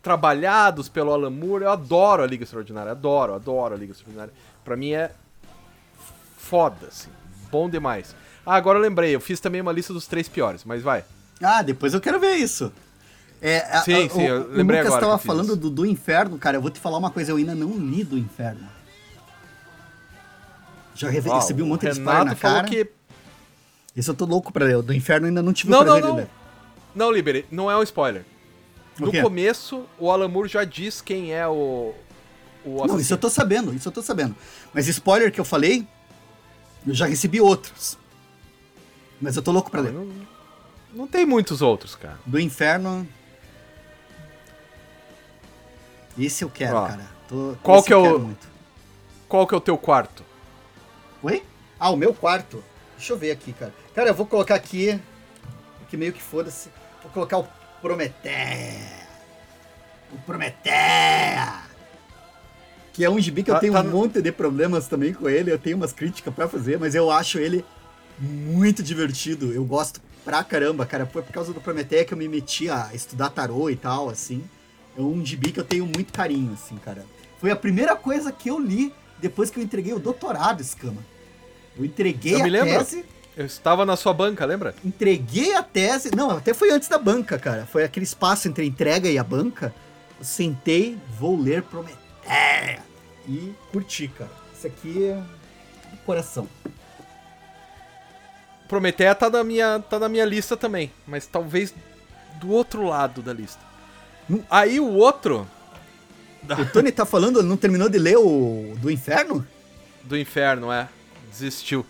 trabalhados pelo Alan Moore. Eu adoro a Liga Extraordinária, adoro, adoro a Liga Extraordinária. Pra mim é foda, assim, bom demais. Ah, agora eu lembrei, eu fiz também uma lista dos três piores, mas vai. Ah, depois eu quero ver isso. É, a- Sim, a- sim, eu o, lembrei o Lucas agora tava que eu fiz falando do, do Inferno, cara. Eu vou te falar uma coisa, eu ainda não li do Inferno. Já recebi um monte de spoiler na falou cara. que Esse eu tô louco pra ler. O do Inferno ainda não tive Não, o não, prazer de não. ler. Não, Liberi, não é um spoiler. No começo, o Alan Moore já diz quem é o. O Não, isso eu tô sabendo, isso eu tô sabendo. Mas spoiler que eu falei, eu já recebi outros. Mas eu tô louco pra ler. Não, não tem muitos outros, cara. Do Inferno. Esse eu quero, Ó, cara. Tô- qual que é o- muito. Qual que é o teu quarto? Oi? Ah, o meu quarto. Deixa eu ver aqui, cara. Cara, eu vou colocar aqui. Que meio que foda-se. Vou colocar o Prometeia. O Prometeia. Que é um gibi que eu Tá- tenho tá um monte de problemas também com ele. Eu tenho umas críticas pra fazer, mas eu acho ele muito divertido. Eu gosto pra caramba, cara. Foi por causa do Prometeia que eu me meti a estudar tarô e tal, assim. É um gibi que eu tenho muito carinho, assim, cara. Foi a primeira coisa que eu li depois que eu entreguei o doutorado, Escama. Eu entreguei Eu a me lembro. tese, Eu estava na sua banca, lembra? entreguei a tese. Não, até foi antes da banca, cara. Foi aquele espaço entre a entrega e a banca. Eu sentei, vou ler Prometeia. E curti, cara. Isso aqui é do coração. Prometeia tá na minha, tá na minha lista também, mas talvez do outro lado da lista. Hum. Aí o outro O Tony tá falando, ele não terminou de ler o do Inferno? do inferno, é, desistiu.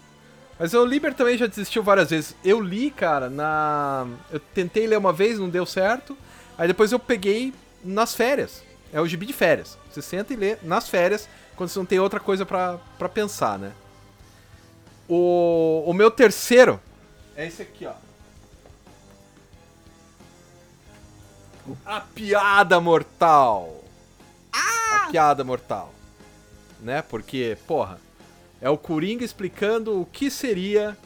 Mas o Liber também já desistiu várias vezes. Eu li, cara, na. Eu tentei ler uma vez, não deu certo. Aí depois eu peguei nas férias. É o gibi de férias. Você senta e lê nas férias, quando você não tem outra coisa pra, pra pensar, né? O, o meu terceiro é esse aqui, ó. A piada mortal. A piada mortal. Né? Porque, porra, é o Coringa explicando o que seria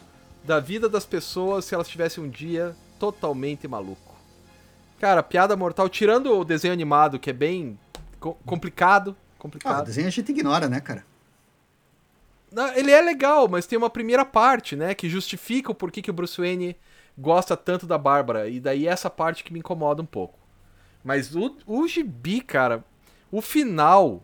da vida das pessoas se elas tivessem um dia totalmente maluco. Cara, piada mortal, tirando o desenho animado, que é bem co- complicado. Ah, o Complicado. desenho a gente ignora, né, cara? Ele é legal, mas tem uma primeira parte, né? Que justifica o porquê que o Bruce Wayne gosta tanto da Bárbara. E daí essa parte que me incomoda um pouco. Mas o, o gibi, cara, o final.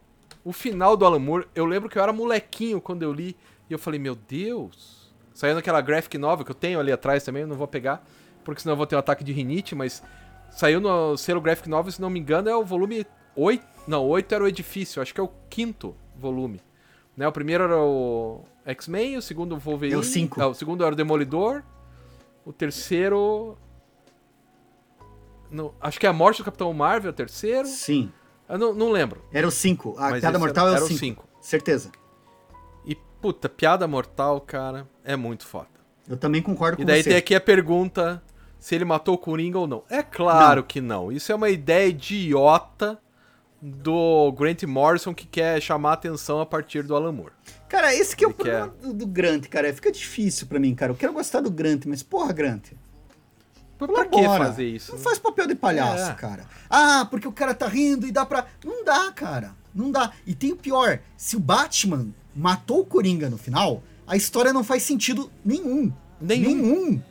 O final do Alan Moore, eu lembro que eu era molequinho quando eu li. E eu falei, meu Deus. Saiu naquela graphic novel que eu tenho ali atrás também, eu não vou pegar. Porque senão eu vou ter um ataque de rinite, mas. Saiu no selo graphic novel, se não me engano, é o volume 8. Não, 8 era o edifício, acho que é o quinto volume. Né, o primeiro era o X-Men, o segundo o Wolverine. É o cinco. Ah, o segundo era o Demolidor. O terceiro. Não, acho que é a morte do Capitão Marvel, o terceiro. Sim. Eu não, não lembro. Era o 5. A Mas piada mortal era- é o era o 5. cinco. Certeza. E, puta, piada mortal, cara, é muito foda. Eu também concordo com E daí você. tem aqui a pergunta se ele matou o Coringa ou não. É claro Não. que não. Isso é uma ideia idiota do Grant Morrison que quer chamar atenção a partir do Alan Moore. Cara, esse que é o Ele problema do, do Grant, cara. Fica difícil pra mim, cara. Eu quero gostar do Grant, mas porra, Grant. Pra que fazer isso? Não faz papel de palhaço, É. cara. Ah, porque o cara tá rindo e dá pra. Não dá, cara. Não dá. E tem o pior: se o Batman matou o Coringa no final, a história não faz sentido nenhum. Nenhum. Nenhum.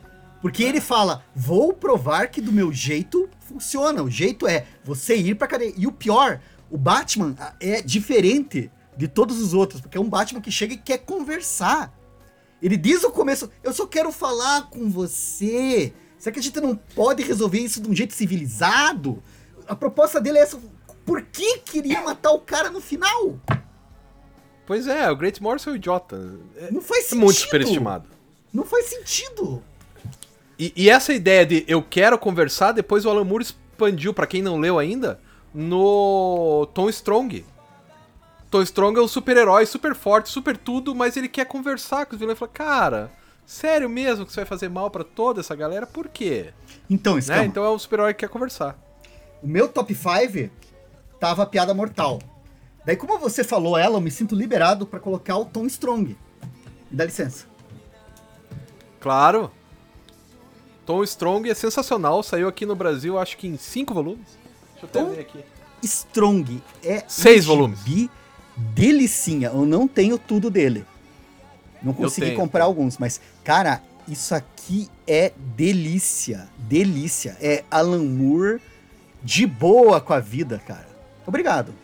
Porque ele fala: vou provar que do meu jeito funciona. O jeito é você ir pra cadeia. E o pior: o Batman é diferente de todos os outros, porque é um Batman que chega e quer conversar. Ele diz no começo: Eu só quero falar com você. Será que a gente não pode resolver isso de um jeito civilizado? A proposta dele é essa. Por que queria matar o cara no final? Pois é, o Grant Morrison é um idiota. É Não faz é sentido. muito superestimado. Não faz sentido. E, e essa ideia de eu quero conversar, depois o Alan Moore expandiu, pra quem não leu ainda, no Tom Strong. Tom Strong é um super-herói, super forte, super tudo, mas ele quer conversar com os vilões e fala, cara, sério mesmo que você vai fazer mal pra toda essa galera? Por quê? Então, Né? Escama, Então é um super-herói que quer conversar. o meu top 5 tava a piada mortal. Daí, como você falou ela, eu me sinto liberado pra colocar o Tom Strong. Me dá licença. Claro. Tom Strong é sensacional, saiu aqui no Brasil, acho que em cinco volumes. Deixa eu até Tom- ver aqui. Strong é Seis um volumes. delicinha. Eu não tenho tudo dele. Não consegui comprar alguns, mas cara, isso aqui é delícia, delícia. É Alan Moore de boa com a vida, cara. Obrigado.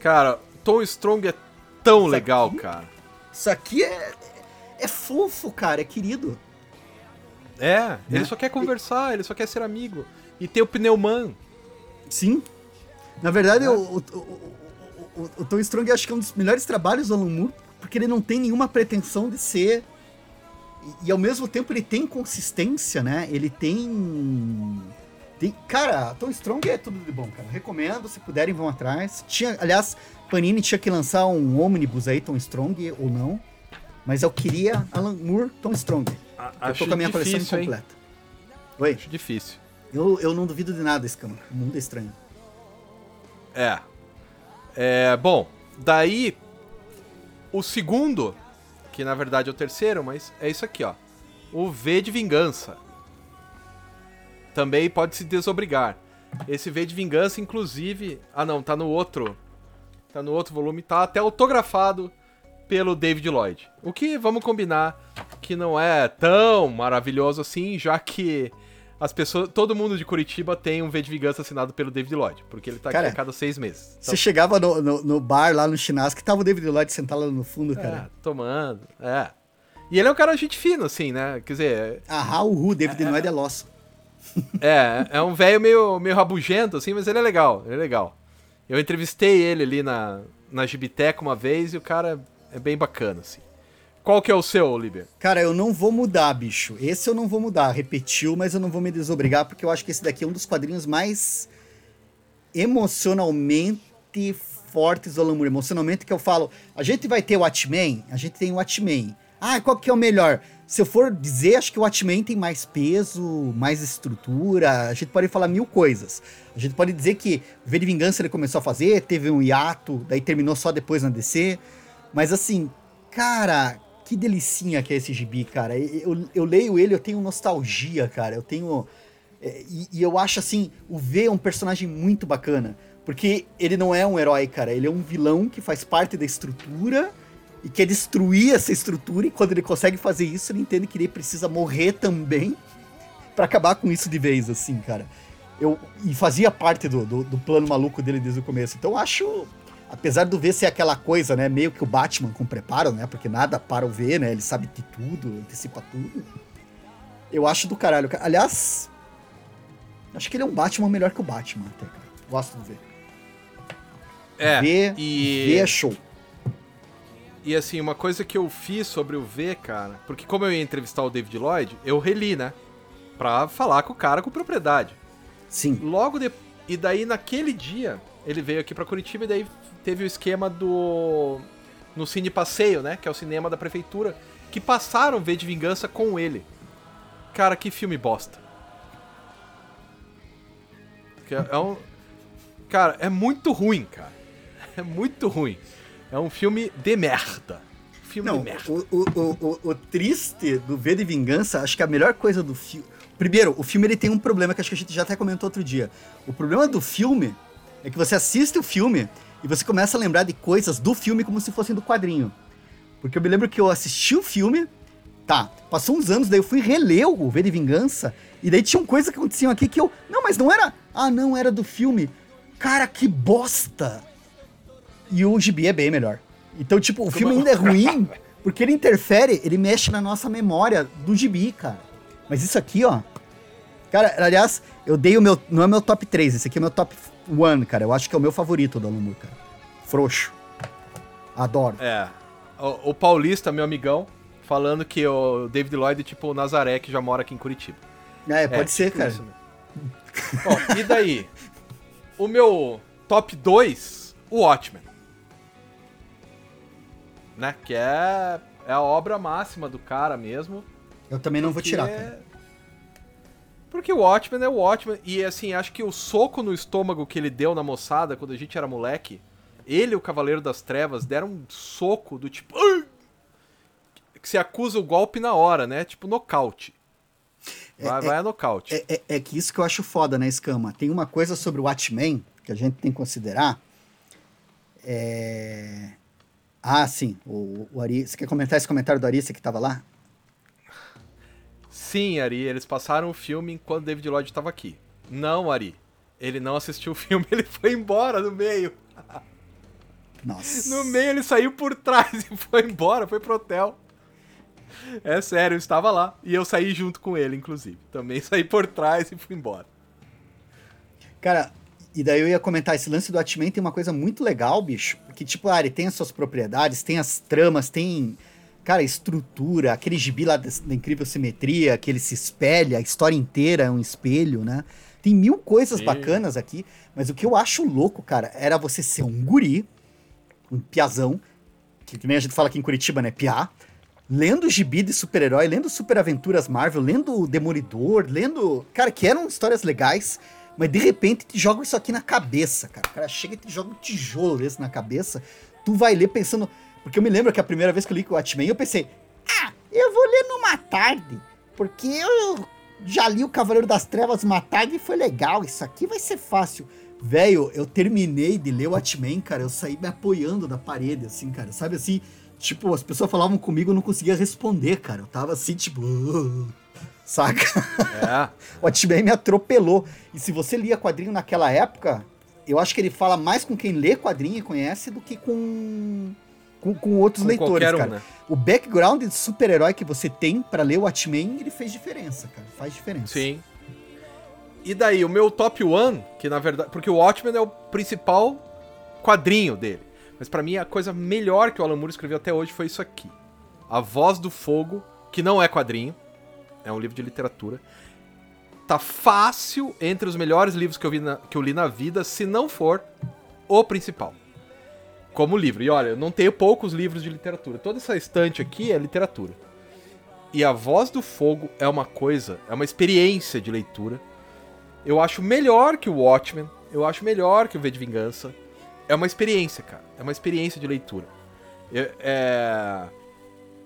Cara, Tom Strong é tão Isso legal, aqui? cara. Isso aqui é é fofo, cara, é querido. É, ele só quer conversar, ele só quer ser amigo. E tem o Pneuman. Sim. Na verdade, É. o, o, o, o, o Tom Strong acho que é um dos melhores trabalhos do Alan Moore, porque ele não tem nenhuma pretensão de ser. E, e ao mesmo tempo ele tem consistência, né? Ele tem. tem cara, Tom Strong é tudo de bom, cara. Recomendo, se puderem, vão atrás. Tinha, aliás, Panini tinha que lançar um ônibus aí, Tom Strong, ou não. Mas eu queria Alan Moore, Tom Strong. eu tô com a minha coleção difícil, hein? completa. Oi? Acho difícil. Eu, eu não duvido de nada, Escama. O mundo é estranho. É. É, bom, daí o segundo, que na verdade é o terceiro, mas é isso aqui, ó. O V de vingança. Também pode se desobrigar. Esse V de vingança, inclusive. Ah, não, tá no outro. Tá no outro volume, tá até autografado pelo David Lloyd. O que, vamos combinar, que não é tão maravilhoso assim, já que as pessoas, todo mundo de Curitiba tem um V de vingança assinado pelo David Lloyd, porque ele tá Cara, aqui a cada seis meses. Você chegava no, no, no bar lá no Chinasco que tava o David Lloyd sentado lá no fundo, cara. É, tomando, é. E ele é um cara gente fino, assim, né? Quer dizer, Ah, o Ru, David Lloyd é losso. é, é um velho meio, meio rabugento, assim, mas ele é legal, ele é legal. Eu entrevistei ele ali na, na Gibiteca uma vez e o cara é bem bacana, assim. Qual que é o seu, Liber? Cara, eu não vou mudar, bicho. Esse eu não vou mudar. Repetiu, mas eu não vou me desobrigar, porque eu acho que esse daqui é um dos quadrinhos mais emocionalmente fortes do Alan Moore. Emocionalmente que eu falo, a gente vai ter o Watchmen, a gente tem o Watchmen. Ah, qual que é o melhor? Se eu for dizer, acho que o Watchmen tem mais peso, mais estrutura, a gente pode falar mil coisas. A gente pode dizer que V de Vingança ele começou a fazer, teve um hiato, daí terminou só depois na DC. Mas assim, cara, que delicinha que é esse gibi, cara. Eu, eu leio ele, eu tenho nostalgia, cara. Eu tenho. é, E, e eu acho assim, o V é um personagem muito bacana. Porque ele não é um herói, cara. Ele é um vilão que faz parte da estrutura e quer destruir essa estrutura. E quando ele consegue fazer isso, ele entende que ele precisa morrer também pra acabar com isso de vez, assim, cara. Eu, e fazia parte do, do, do plano maluco dele desde o começo. Então eu acho. Apesar do V ser aquela coisa, né? Meio que o Batman com preparo, né? Porque nada para o V, né? Ele sabe de tudo, antecipa tudo. Eu acho do caralho. Aliás, acho que ele é um Batman melhor que o Batman, até, cara. Gosto do V. É, V, e... V é show. E assim, uma coisa que eu fiz sobre o V, cara, porque como eu ia entrevistar o David Lloyd, eu reli, né? Pra falar com o cara com propriedade. Sim. Logo de... E daí, naquele dia, ele veio aqui pra Curitiba e daí teve o esquema do. No Cine Passeio, né? Que é o cinema da prefeitura. Que passaram V de Vingança com ele. Cara, que filme bosta. É é um. Cara, é muito ruim, cara. É muito ruim. É um filme de merda. Filme Não, de merda. o, o, o, o, o triste do V de Vingança, acho que a melhor coisa do filme. Primeiro, o filme ele tem um problema que acho que a gente já até comentou outro dia. O problema do filme é que você assiste o filme e você começa a lembrar de coisas do filme como se fossem do quadrinho. Porque eu me lembro que eu assisti o filme, tá, passou uns anos, daí eu fui reler o V de Vingança, e daí tinham coisas que aconteciam aqui que eu. Não, mas não era. Ah, não, era do filme. Cara, que bosta! E o gibi é bem melhor. Então, tipo, o filme ainda é ruim, porque ele interfere, ele mexe na nossa memória do gibi, cara. Mas isso aqui, ó. Cara, aliás, eu dei o meu. Não é meu top 3, esse aqui é meu top 1, cara. Eu acho que é o meu favorito do Alan Moore, cara. Frouxo. Adoro. É. O, o Paulista, meu amigão, falando que o David Lloyd é tipo o Nazaré que já mora aqui em Curitiba. É, pode ser, tipo cara. mesmo. Bom, e daí? O meu top 2, o Watchmen. Né? Que é, é a obra máxima do cara mesmo. Eu também não vou tirar, cara. Porque o Watchmen é o Watchmen. E assim, acho que o soco no estômago que ele deu na moçada quando a gente era moleque, ele e o Cavaleiro das Trevas deram um soco do tipo. Que se acusa o golpe na hora, né? Tipo nocaute. Vai, vai a nocaute. É, é- é que isso que eu acho foda, né, Escama? Tem uma coisa sobre o Watchmen que a gente tem que considerar. É... Ah, sim. O, o Ari... Você quer comentar esse comentário do Ari, você que tava lá? Sim, Ari, eles passaram o filme enquanto David Lloyd estava aqui. Não, Ari. Ele não assistiu o filme, ele foi embora no meio. Nossa. No meio ele saiu por trás e foi embora, foi pro hotel. É sério, eu estava lá. E eu saí junto com ele, inclusive. Também saí por trás e fui embora. Cara, e daí eu ia comentar, esse lance do Watchmen tem uma coisa muito legal, bicho. Que, tipo, ah, ele tem as suas propriedades, tem as tramas, tem, cara, estrutura, aquele gibi lá da, da incrível simetria, que ele se espelha, a história inteira é um espelho, né? Tem mil coisas Sim. bacanas aqui, mas o que eu acho louco, cara, era você ser um guri, um piazão, que, que nem a gente fala aqui em Curitiba, né, piá, lendo gibi de super-herói, lendo Super Aventuras Marvel, lendo Demolidor, lendo. Cara, que eram histórias legais, mas de repente te joga isso aqui na cabeça, cara. O cara chega e te joga um tijolo desse na cabeça. Tu vai ler pensando. Porque eu me lembro que a primeira vez que eu li o Watchmen, eu pensei, ah, eu vou ler numa tarde. Porque eu já li o Cavaleiro das Trevas uma tarde e foi legal. Isso aqui vai ser fácil. Velho, eu terminei de ler o Watchmen, cara. Eu saí me apoiando na parede, assim, cara. Sabe assim? Tipo, as pessoas falavam comigo, eu não conseguia responder, cara. Eu tava assim, tipo. saca? É. o Watchmen me atropelou. E se você lia quadrinho naquela época, eu acho que ele fala mais com quem lê quadrinho e conhece do que com. Com, com outros com leitores, um, cara. Né? O background de super-herói que você tem para ler o Watchmen, ele fez diferença, cara. Faz diferença. Sim. E daí, o meu top one, que na verdade. Porque o Watchmen é o principal quadrinho dele. Mas para mim a coisa melhor que o Alan Moore escreveu até hoje foi isso aqui. A Voz do Fogo, que não é quadrinho, é um livro de literatura. Tá fácil entre os melhores livros que eu, vi na, que eu li na vida, se não for o principal. Como livro. E olha, eu não tenho poucos livros de literatura. Toda essa estante aqui é literatura. E A Voz do Fogo é uma coisa, é uma experiência de leitura. Eu acho melhor que o Watchmen, eu acho melhor que o V de Vingança é uma experiência, cara. É uma experiência de leitura. É, é...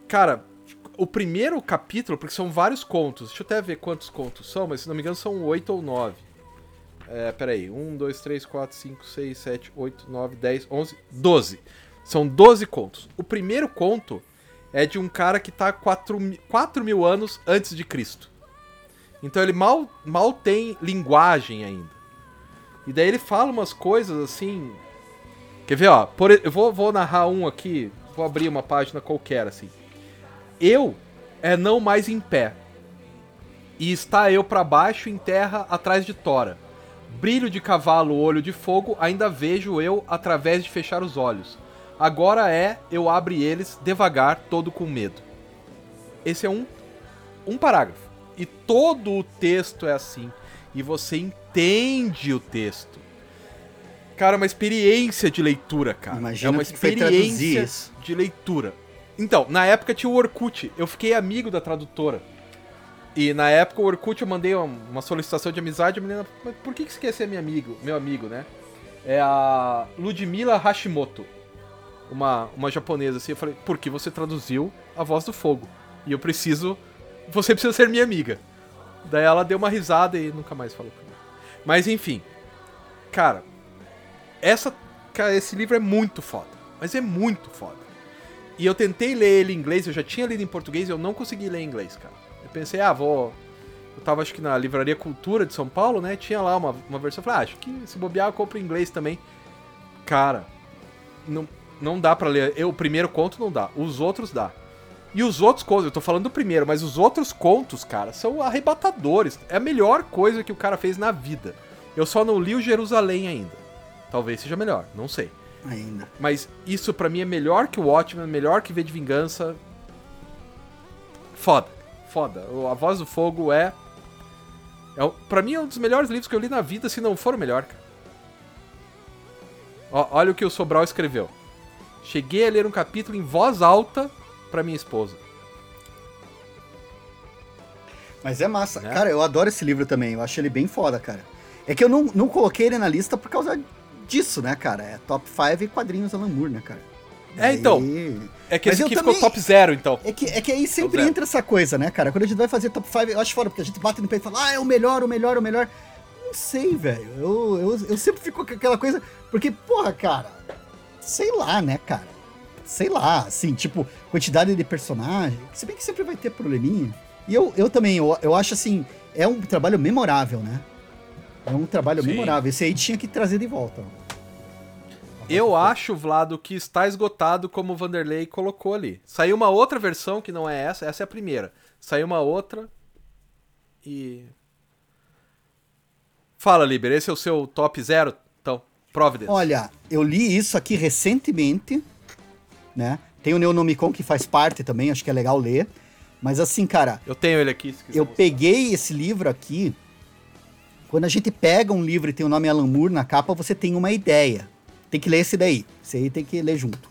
Cara, o primeiro capítulo, porque são vários contos. Deixa eu até ver quantos contos são, mas se não me engano são oito ou nove. É, peraí. Um, dois, três, quatro, cinco, seis, sete, oito, nove, dez, onze, doze. São doze contos. O primeiro conto é de um cara que tá quatro, quatro mil anos antes de Cristo. Então ele mal, mal tem linguagem ainda. E daí ele fala umas coisas assim Quer ver, ó? Por, eu vou, vou narrar um aqui, vou abrir uma página qualquer, assim. Eu é não mais em pé. E está eu para baixo em terra atrás de Tora. Brilho de cavalo, olho de fogo, ainda vejo eu através de fechar os olhos. Agora é, eu abre eles devagar, todo com medo. Esse é um, um parágrafo. E todo o texto é assim. E você entende o texto. Cara, é uma experiência de leitura, cara. Imagina é uma experiência de leitura. Então, na época tinha o Orkut. Eu fiquei amigo da tradutora. E na época o Orkut eu mandei uma solicitação de amizade. A menina, mas por que, que você quer ser meu amigo, meu amigo, né? É a Ludmila Hashimoto. Uma, uma japonesa assim. Eu falei, porque você traduziu a voz do fogo. E eu preciso. Você precisa ser minha amiga. Daí ela deu uma risada e nunca mais falou comigo. Mas enfim. Cara, essa, cara, esse livro é muito foda. Mas é muito foda. E eu tentei ler ele em inglês, eu já tinha lido em português e eu não consegui ler em inglês, cara. Eu pensei, ah, vou. Eu tava acho que na Livraria Cultura de São Paulo, né? Tinha lá uma, uma versão. Eu falei, ah, acho que se bobear eu compro em inglês também. Cara, não, não dá para ler. Eu, o primeiro conto não dá. Os outros dá. E os outros contos, eu tô falando do primeiro, mas os outros contos, cara, são arrebatadores. É a melhor coisa que o cara fez na vida. Eu só não li o Jerusalém ainda. Talvez seja melhor, não sei. Ainda. Mas isso para mim é melhor que o Watchmen, melhor que V de Vingança. Foda, foda. A Voz do Fogo é. é para mim é um dos melhores livros que eu li na vida, se não for o melhor, cara. Ó, olha o que o Sobral escreveu. Cheguei a ler um capítulo em voz alta para minha esposa. Mas é massa. É. Cara, eu adoro esse livro também. Eu acho ele bem foda, cara. É que eu não, não coloquei ele na lista por causa disso, né, cara? É top 5 quadrinhos Alan Moore, né, cara? É, então. É que esse aqui também, ficou top 0, então. É que, é que aí sempre entra essa coisa, né, cara? Quando a gente vai fazer top 5, eu acho fora, porque a gente bate no peito e fala, ah, é o melhor, o melhor, o melhor. Não sei, velho. Eu, eu, eu sempre fico com aquela coisa. Porque, porra, cara, sei lá, né, cara? Sei lá, assim, tipo, quantidade de personagem. Se bem que sempre vai ter probleminha. E eu, eu também, eu, eu acho assim, é um trabalho memorável, né? É um trabalho Sim. memorável. Esse aí tinha que trazer de volta. Eu acho, Vlado, que está esgotado como o Vanderlei colocou ali. Saiu uma outra versão que não é essa, essa é a primeira. Saiu uma outra e. Fala, Liber, esse é o seu top zero? Então, Providence. Olha, eu li isso aqui recentemente, né? Tem o Neonomicon que faz parte também, acho que é legal ler. Mas assim, cara. Eu tenho ele aqui. eu mostrar. peguei esse livro aqui. Quando a gente pega um livro e tem o nome Alan Moore na capa, você tem uma ideia. Tem que ler esse daí. Esse aí tem que ler junto.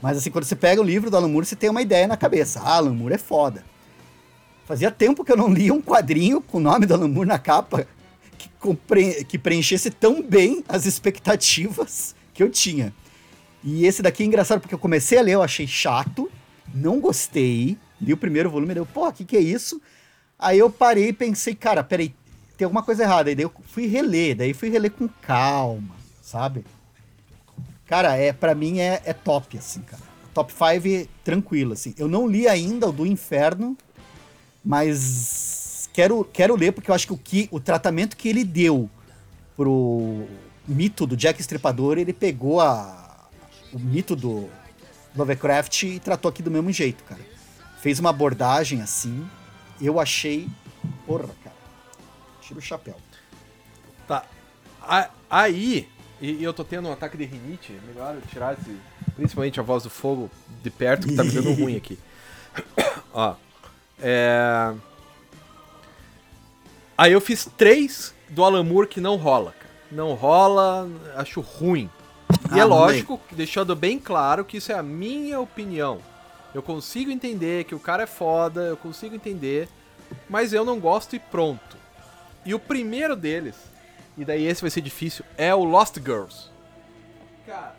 Mas assim, quando você pega o livro do Alan Moore, você tem uma ideia na cabeça. Ah, Alan Moore é foda. Fazia tempo que eu não lia um quadrinho com o nome do Alan Moore na capa que, compre... que preenchesse tão bem as expectativas que eu tinha. E esse daqui é engraçado porque eu comecei a ler, eu achei chato, não gostei, li o primeiro volume e deu, pô, o que, que é isso? Aí eu parei e pensei, cara, peraí, tem alguma coisa errada. Aí daí eu fui reler, daí fui reler com calma, sabe? Cara, é para mim é, é top, assim, cara. Top 5 tranquilo, assim. Eu não li ainda o do Inferno, mas quero, quero ler porque eu acho que o, que o tratamento que ele deu pro mito do Jack Estripador, ele pegou a, o mito do Lovecraft e tratou aqui do mesmo jeito, cara. Fez uma abordagem assim, eu achei. Porra, cara. Tira o chapéu. Tá. Aí, e eu tô tendo um ataque de rinite, melhor eu tirar esse, principalmente a voz do fogo de perto, que tá me dando ruim aqui. Ó. É... Aí eu fiz três do Alan Moore que não rola, cara. Não rola, acho ruim. E é ah, lógico, deixando bem claro que isso é a minha opinião. Eu consigo entender que o cara é foda, eu consigo entender, mas eu não gosto e pronto. E o primeiro deles, e daí esse vai ser difícil, é o Lost Girls. Cara.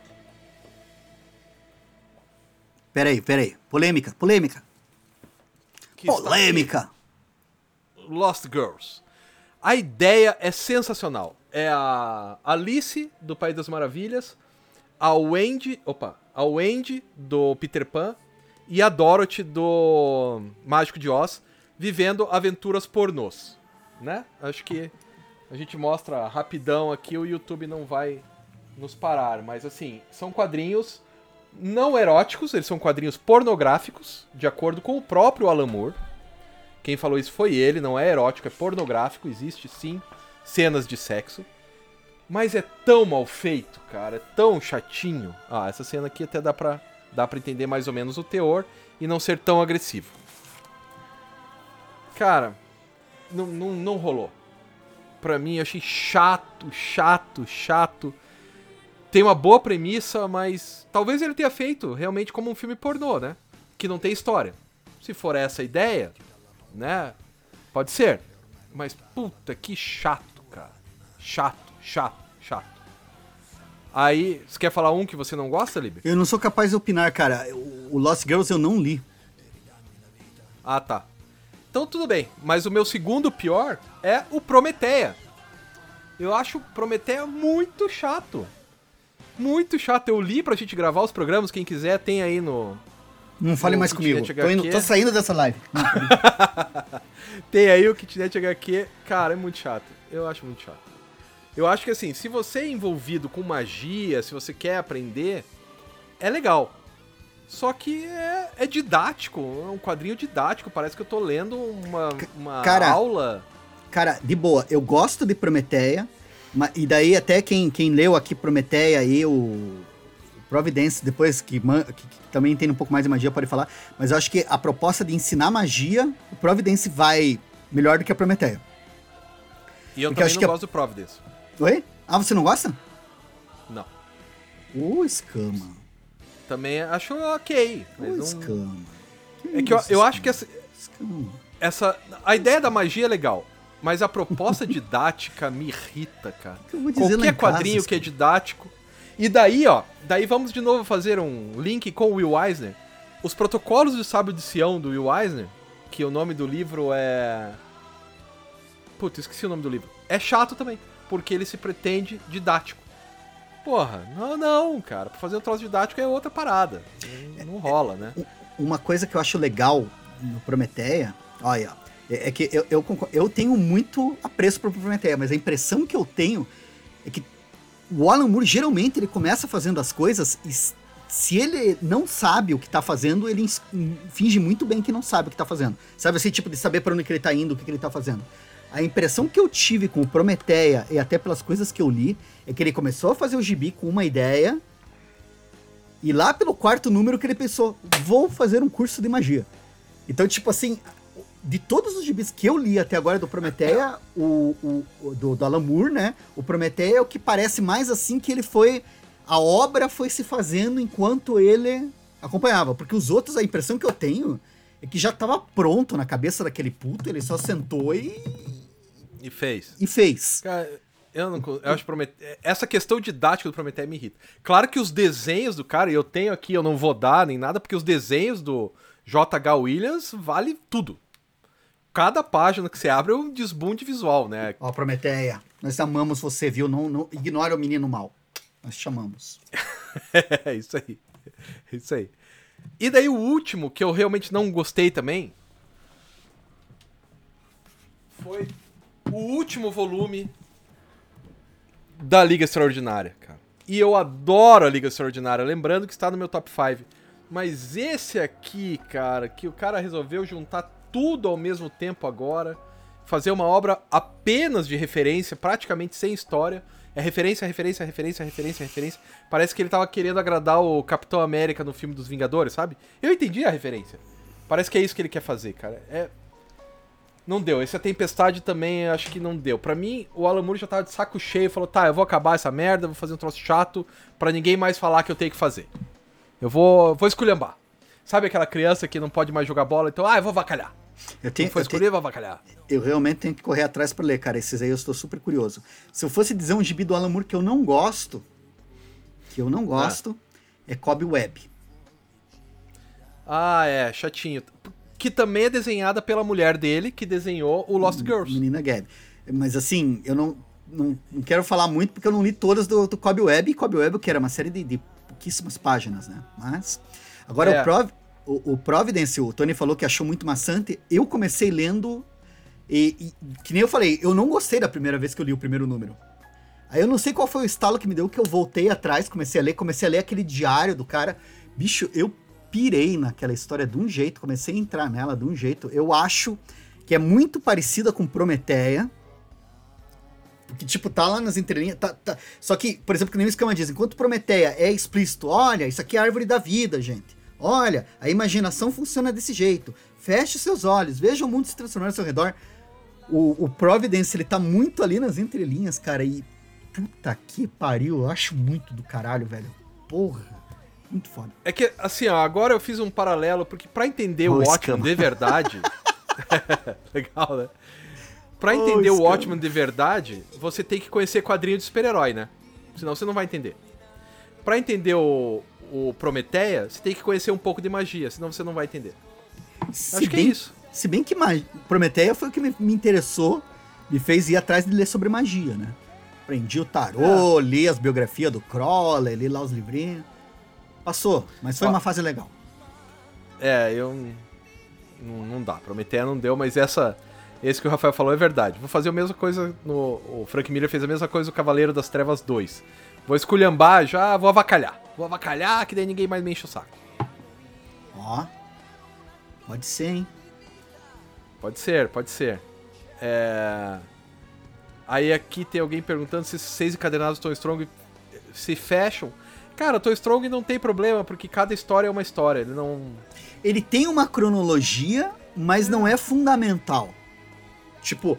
Peraí, peraí. Polêmica, polêmica. Que polêmica! Lost Girls. A ideia é sensacional. É a Alice do País das Maravilhas a Wendy, opa, a Wendy do Peter Pan e a Dorothy do Mágico de Oz vivendo aventuras pornôs, né? Acho que a gente mostra rapidão aqui, o YouTube não vai nos parar, mas assim, são quadrinhos não eróticos, eles são quadrinhos pornográficos, de acordo com o próprio Alan Moore. Quem falou isso foi ele, não é erótico, é pornográfico, existe sim cenas de sexo. Mas é tão mal feito, cara. É tão chatinho. Ah, essa cena aqui até dá pra, dá pra entender mais ou menos o teor e não ser tão agressivo. Cara, não, não, não rolou. Pra mim, eu achei chato, chato, chato. Tem uma boa premissa, mas talvez ele tenha feito realmente como um filme pornô, né? Que não tem história. Se for essa a ideia, né? Pode ser. Mas puta, que chato, cara. Chato, chato chato. Aí, você quer falar um que você não gosta, Lib? Eu não sou capaz de opinar, cara. O Lost Girls eu não li. Ah, tá. Então tudo bem. Mas o meu segundo pior é o Prometeia. Eu acho Prometeia muito chato. Muito chato. Eu li pra gente gravar os programas. Quem quiser, tem aí no. Não fale no mais comigo. Tô, indo, tô, saindo dessa live. tem aí o Kitnet HQ. Cara, é muito chato. Eu acho muito chato. Eu acho que assim, se você é envolvido com magia, se você quer aprender, é legal. Só que é, é didático, é um quadrinho didático, parece que eu tô lendo uma, uma cara, aula. Cara, de boa, eu gosto de Prometeia, e daí até quem, quem leu aqui Prometeia e o Providence, depois que, que, que, também entende um pouco mais de magia, pode falar, mas eu acho que a proposta de ensinar magia, o Providence vai melhor do que a Prometeia. E eu Porque também eu não gosto do Providence. Oi? Ah, você não gosta? Não. Ô, oh, escama. Também acho ok. Ô, oh, escama. Que é que eu, eu acho que essa, essa. A ideia da magia é legal. Mas a proposta didática me irrita, cara. Qualquer quadrinho casa, que é didático. E daí, ó, daí vamos de novo fazer um link com o Will Eisner. Os protocolos do sábio de Sião do Will Eisner, que o nome do livro é. Putz, esqueci o nome do livro. É chato também porque ele se pretende didático. Porra, não, não, cara. Pra fazer um troço didático é outra parada. Não, não rola, né? Uma coisa que eu acho legal no Prometeia, olha, é, é que eu, eu, eu tenho muito apreço pro Prometeia, mas a impressão que eu tenho é que o Alan Moore geralmente ele começa fazendo as coisas e se ele não sabe o que tá fazendo, ele finge muito bem que não sabe o que tá fazendo. Sabe assim, tipo de saber para onde ele tá indo, o que, que ele tá fazendo. A impressão que eu tive com o Prometeia, e até pelas coisas que eu li, é que ele começou a fazer o gibi com uma ideia, e lá pelo quarto número que ele pensou, vou fazer um curso de magia. Então, tipo assim, de todos os gibis que eu li até agora do Prometeia, o, o, o do, do Alan Moore, né? O Prometeia é o que parece mais assim que ele foi. A obra foi se fazendo enquanto ele acompanhava. Porque os outros, a impressão que eu tenho é que já estava pronto na cabeça daquele puto, ele só sentou e. E fez. E fez. Cara, eu não. Eu acho Promete... Essa questão didática do Prometeia me irrita. Claro que os desenhos do cara, e eu tenho aqui, eu não vou dar nem nada, porque os desenhos do J.H. Williams vale tudo cada página que você abre é um desbunde visual, né? Ó, Prometeia, nós amamos você, viu? Não, não ignora o menino mal. Nós chamamos. é isso aí. É isso aí. E daí o último, que eu realmente não gostei também, foi o último volume da Liga Extraordinária, cara. E eu adoro a Liga Extraordinária, lembrando que está no meu top 5. Mas esse aqui, cara, que o cara resolveu juntar tudo ao mesmo tempo agora, fazer uma obra apenas de referência, praticamente sem história. É referência, referência, referência, referência, referência. Parece que ele tava querendo agradar o Capitão América no filme dos Vingadores, sabe? Eu entendi a referência. Parece que é isso que ele quer fazer, cara. É. Não deu. Esse A Tempestade também acho que não deu. Para mim, o Alan Moore já tava de saco cheio. Falou, tá, eu vou acabar essa merda, vou fazer um troço chato para ninguém mais falar que eu tenho que fazer. Eu vou, vou esculhambar. Sabe aquela criança que não pode mais jogar bola? Então, ah, eu vou vacalhar. Eu tenho, foi escolher, vai bacalhar. Eu realmente tenho que correr atrás para ler, cara. Esses aí eu estou super curioso. Se eu fosse dizer um gibi do Alan Moore que eu não gosto, que eu não gosto, ah. é Cobb Web. Ah, é, chatinho. Que também é desenhada pela mulher dele, que desenhou o Lost Girls. Menina Gabi. Mas assim, eu não, não, não, quero falar muito porque eu não li todas do, do Cobb Web. E Cobb Web, que era uma série de, de pouquíssimas páginas, né? Mas. Agora, é. o, Prov, o, o, Providence, o Tony falou que achou muito maçante. Eu comecei lendo. E, e, que nem eu falei, eu não gostei da primeira vez que eu li o primeiro número. Aí eu não sei qual foi o estalo que me deu que eu voltei atrás, comecei a ler, comecei a ler aquele diário do cara. Bicho, eu pirei naquela história de um jeito, comecei a entrar nela de um jeito. Eu acho que é muito parecida com Prometeia. Porque, tipo, tá lá nas entrelinhas. Tá, tá. Só que, por exemplo, que nem o Escama diz, enquanto Prometeia é explícito, olha, isso aqui é a árvore da vida, gente. Olha, a imaginação funciona desse jeito. Feche seus olhos, veja o mundo se transformar ao seu redor. O, o Providence, ele tá muito ali nas entrelinhas, cara, e puta que pariu, eu acho muito do caralho, velho. Porra, muito foda. É que, assim, ó, agora eu fiz um paralelo, porque para entender oh, o Watchmen de verdade... Legal, né? Pra entender oh, o Watchmen de verdade, você tem que conhecer quadrinho de super-herói, né? Senão você não vai entender. Para entender o, o Prometeia, você tem que conhecer um pouco de magia, senão você não vai entender. Se Acho que é isso. Se bem que Prometeia foi o que me, me, interessou, me fez ir atrás de ler sobre magia, né? Aprendi o tarô, é. li as biografias do Crowley, li lá os livrinhos. Passou, mas foi Ó, uma fase legal. É, eu. Não, não dá. Prometeia não deu, mas essa. Esse que o Rafael falou é verdade. Vou fazer a mesma coisa no. O Frank Miller fez a mesma coisa no Cavaleiro das Trevas 2. Vou esculhambar já, vou avacalhar. Vou avacalhar, que daí ninguém mais me enche o saco. Ó. Pode ser, hein? Pode ser, pode ser. É... Aí aqui tem alguém perguntando se seis encadenados Toy Strong se fecham. Cara, Toy Strong não tem problema, porque cada história é uma história. Ele não. Ele tem uma cronologia, mas não é fundamental. Tipo,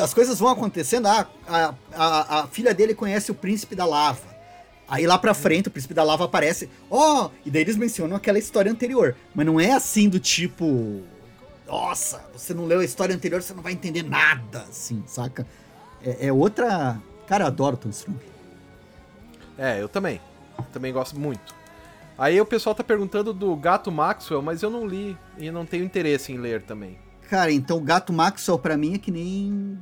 as coisas vão acontecendo. Ah, a, a, a filha dele conhece o príncipe da lava. Aí lá pra frente o príncipe da lava aparece. Ó! Oh! E daí eles mencionam aquela história anterior. Mas não é assim do tipo. Nossa, você não leu a história anterior, você não vai entender nada, assim, saca? É, é outra. Cara, eu adoro Tom Strong. É, eu também. Também gosto muito. Aí o pessoal tá perguntando do Gato Maxwell, mas eu não li e não tenho interesse em ler também. Cara, então o Gato Maxwell pra mim é que nem.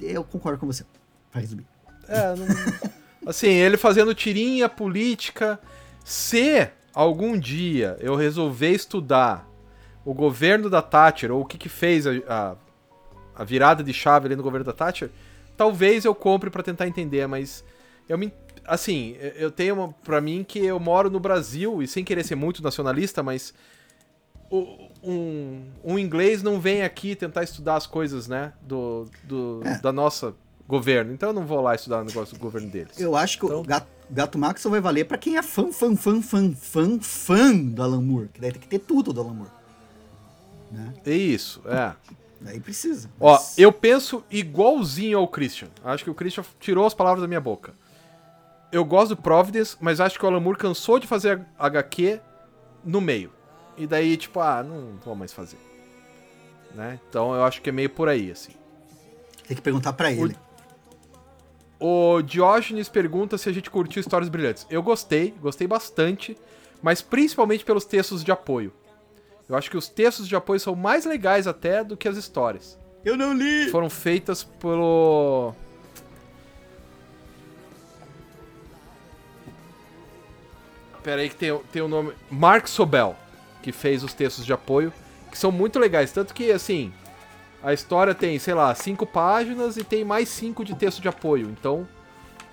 Eu concordo com você. Pra resumir. É, não. Assim, ele fazendo tirinha política. Se algum dia eu resolver estudar o governo da Thatcher, ou o que que fez a, a, a virada de chave ali no governo da Thatcher, talvez eu compre para tentar entender, mas eu me. Assim, eu tenho uma, pra mim que eu moro no Brasil, e sem querer ser muito nacionalista, mas. o- Um, um inglês não vem aqui tentar estudar as coisas, né? Do, do, É. Da nossa governo. Então eu não vou lá estudar o negócio do governo deles. Eu acho que Então- o Gato, Gato Max só vai valer pra quem é fã, fã, fã, fã, fã, fã do Alan Moore. Que daí tem que ter tudo do Alan Moore. Né? É isso, é. Daí precisa. Ó, Mas- eu penso igualzinho ao Christian. Acho que o Christian tirou as palavras da minha boca. Eu gosto do Providence, mas acho que o Alan Moore cansou de fazer HQ no meio. E daí, tipo, ah, não vou mais fazer. Né? Então eu acho que é meio por aí, assim. Tem que perguntar pra ele. O Diógenes pergunta se a gente curtiu Histórias Brilhantes. Eu gostei, gostei bastante, mas principalmente pelos textos de apoio. Eu acho que os textos de apoio são mais legais até do que as histórias. Eu não li! foram feitas pelo. Pera aí que tem, tem o nome. Mark Sobel, que fez os textos de apoio, que são muito legais. Tanto que, assim, a história tem, sei lá, cinco páginas e tem mais cinco de texto de apoio. Então,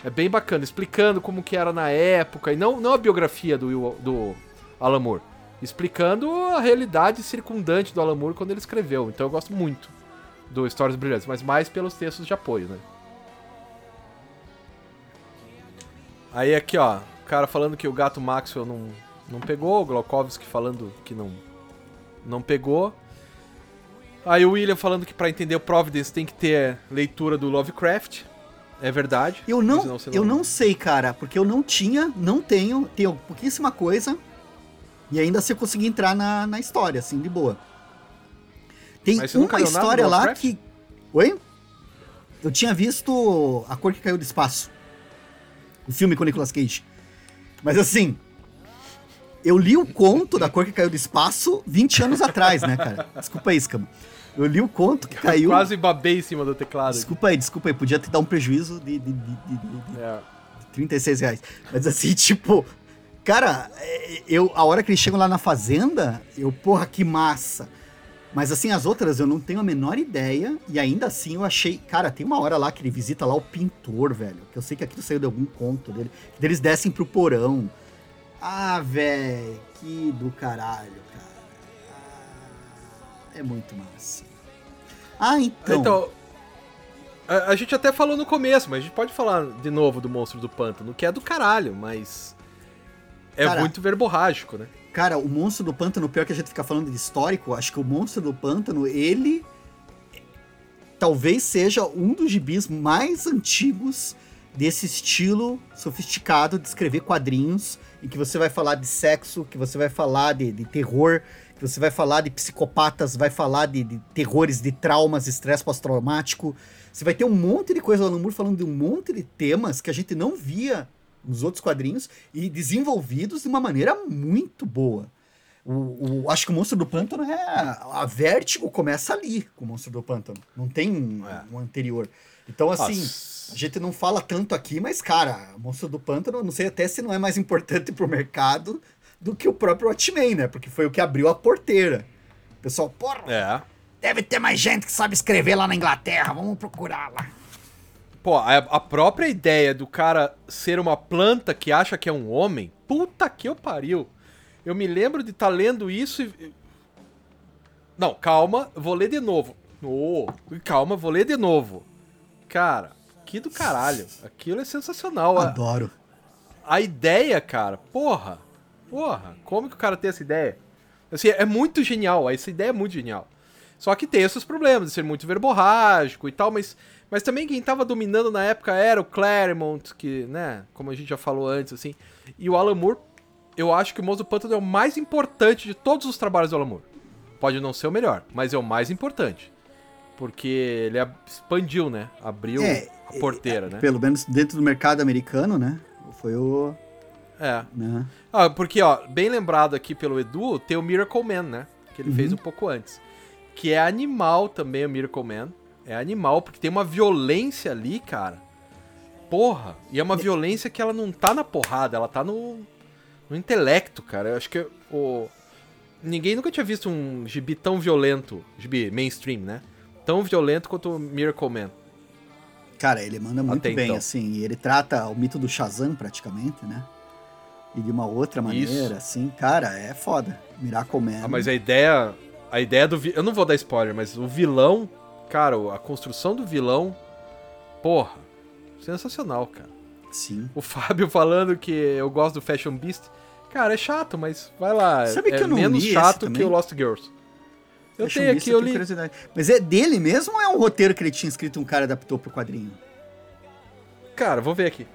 é bem bacana, explicando como que era na época, e não, não a biografia do, do Alan Moore, explicando a realidade circundante do Alan Moore quando ele escreveu. Então eu gosto muito do Histórias Brilhantes, mas mais pelos textos de apoio, né? Aí aqui, ó, cara falando que o gato Maxwell não, não pegou, o Glaukovski falando que não, não pegou. Aí o William falando que pra entender o Providence tem que ter leitura do Lovecraft. É verdade. Eu não, você eu não sei, cara, porque eu não tinha, não tenho, tenho pouquíssima coisa. E ainda assim eu consegui entrar na, na história, assim, de boa. Tem uma história lá que. Oi? Eu tinha visto A Cor que Caiu do Espaço. O filme com o Nicolas Cage. Mas assim. Eu li o conto da Cor que Caiu do Espaço 20 anos atrás, né, cara? Desculpa aí, Scama. Eu li o conto que caiu. Quase babei em cima do teclado. Desculpa aí, desculpa aí. Podia te dar um prejuízo de, de, de, de- de- É. 36 reais. Mas assim, tipo, cara, é, eu, a hora que eles chegam lá na fazenda, eu, porra, que massa. Mas assim, as outras eu não tenho a menor ideia. E ainda assim eu achei. Cara, tem uma hora lá que ele visita lá o pintor, velho. Que eu sei que aquilo saiu de algum conto dele. Que eles descem pro porão. Ah, velho, que do caralho, cara. Ah, é muito massa. Ah, então. Então, a, a gente até falou no começo, mas a gente pode falar de novo do Monstro do Pântano, que é do caralho, mas é muito verborrágico, né? Cara, o Monstro do Pântano, pior que a gente fica falando de histórico, acho que o Monstro do Pântano, ele talvez seja um dos gibis mais antigos desse estilo sofisticado de escrever quadrinhos, em que você vai falar de sexo, que você vai falar de, de terror, que você vai falar de psicopatas, vai falar de, de terrores, de traumas, estresse pós-traumático. Você vai ter um monte de coisa, o Alan Moore falando de um monte de temas que a gente não via nos outros quadrinhos e desenvolvidos de uma maneira muito boa. O, o- acho que o Monstro do Pântano é. A Vértigo começa ali com o Monstro do Pântano. Não tem um, É. um anterior. Então, assim, Nossa. a gente não fala tanto aqui, mas, cara, o Monstro do Pântano, não sei até se não é mais importante pro mercado do que o próprio Watchmen, né? Porque foi o que abriu a porteira. O pessoal, porra, É. deve ter mais gente que sabe escrever lá na Inglaterra, vamos procurar lá. Pô, a, a própria ideia do cara ser uma planta que acha que é um homem, puta que eu pariu. Eu me lembro de estar lendo isso e. Não, calma, vou ler de novo. Ô, calma, vou ler de novo. Cara, que do caralho. Aquilo é sensacional. A, Adoro. a ideia, cara, porra. Porra, como que o cara tem essa ideia? Assim, é muito genial, essa ideia é muito genial. Só que tem esses problemas de ser muito verborrágico e tal, mas, mas também quem tava dominando na época era o Claremont, que, né, como a gente já falou antes, assim. E o Alan Moore, eu acho que o Monstro do Pântano é o mais importante de todos os trabalhos do Alan Moore. Pode não ser o melhor, mas é o mais importante. Porque ele expandiu, né? Abriu É, a porteira, né? Pelo menos dentro do mercado americano, né? Foi o. É. Né? Ah, porque, ó, bem lembrado aqui pelo Edu, tem o Miracle Man, né? Que ele Uhum. fez um pouco antes. Que é animal também, o Miracle Man. É animal, porque tem uma violência ali, cara. Porra. E é uma violência que ela não tá na porrada, ela tá no, no intelecto, cara. Eu acho que o. Ninguém nunca tinha visto um gibi tão violento, gibi mainstream, né? Tão violento quanto o Miracle Man. Cara, ele manda muito Até bem, então. assim. E ele trata o mito do Shazam, praticamente, né? E de uma outra maneira, Isso. assim. Cara, é foda. Miracle Man. Ah, mas a ideia. A ideia do. Eu não vou dar spoiler, mas o vilão. Cara, a construção do vilão. Porra. Sensacional, cara. Sim. O Fábio falando que eu gosto do Fashion Beast. Cara, é chato, mas vai lá. Sabe é que eu não menos chato que o Lost Girls. Eu Fashion tenho Beast aqui, eu li. curiosidade. Mas é dele mesmo ou é um roteiro que ele tinha escrito e um cara adaptou pro quadrinho? Cara, vou ver aqui.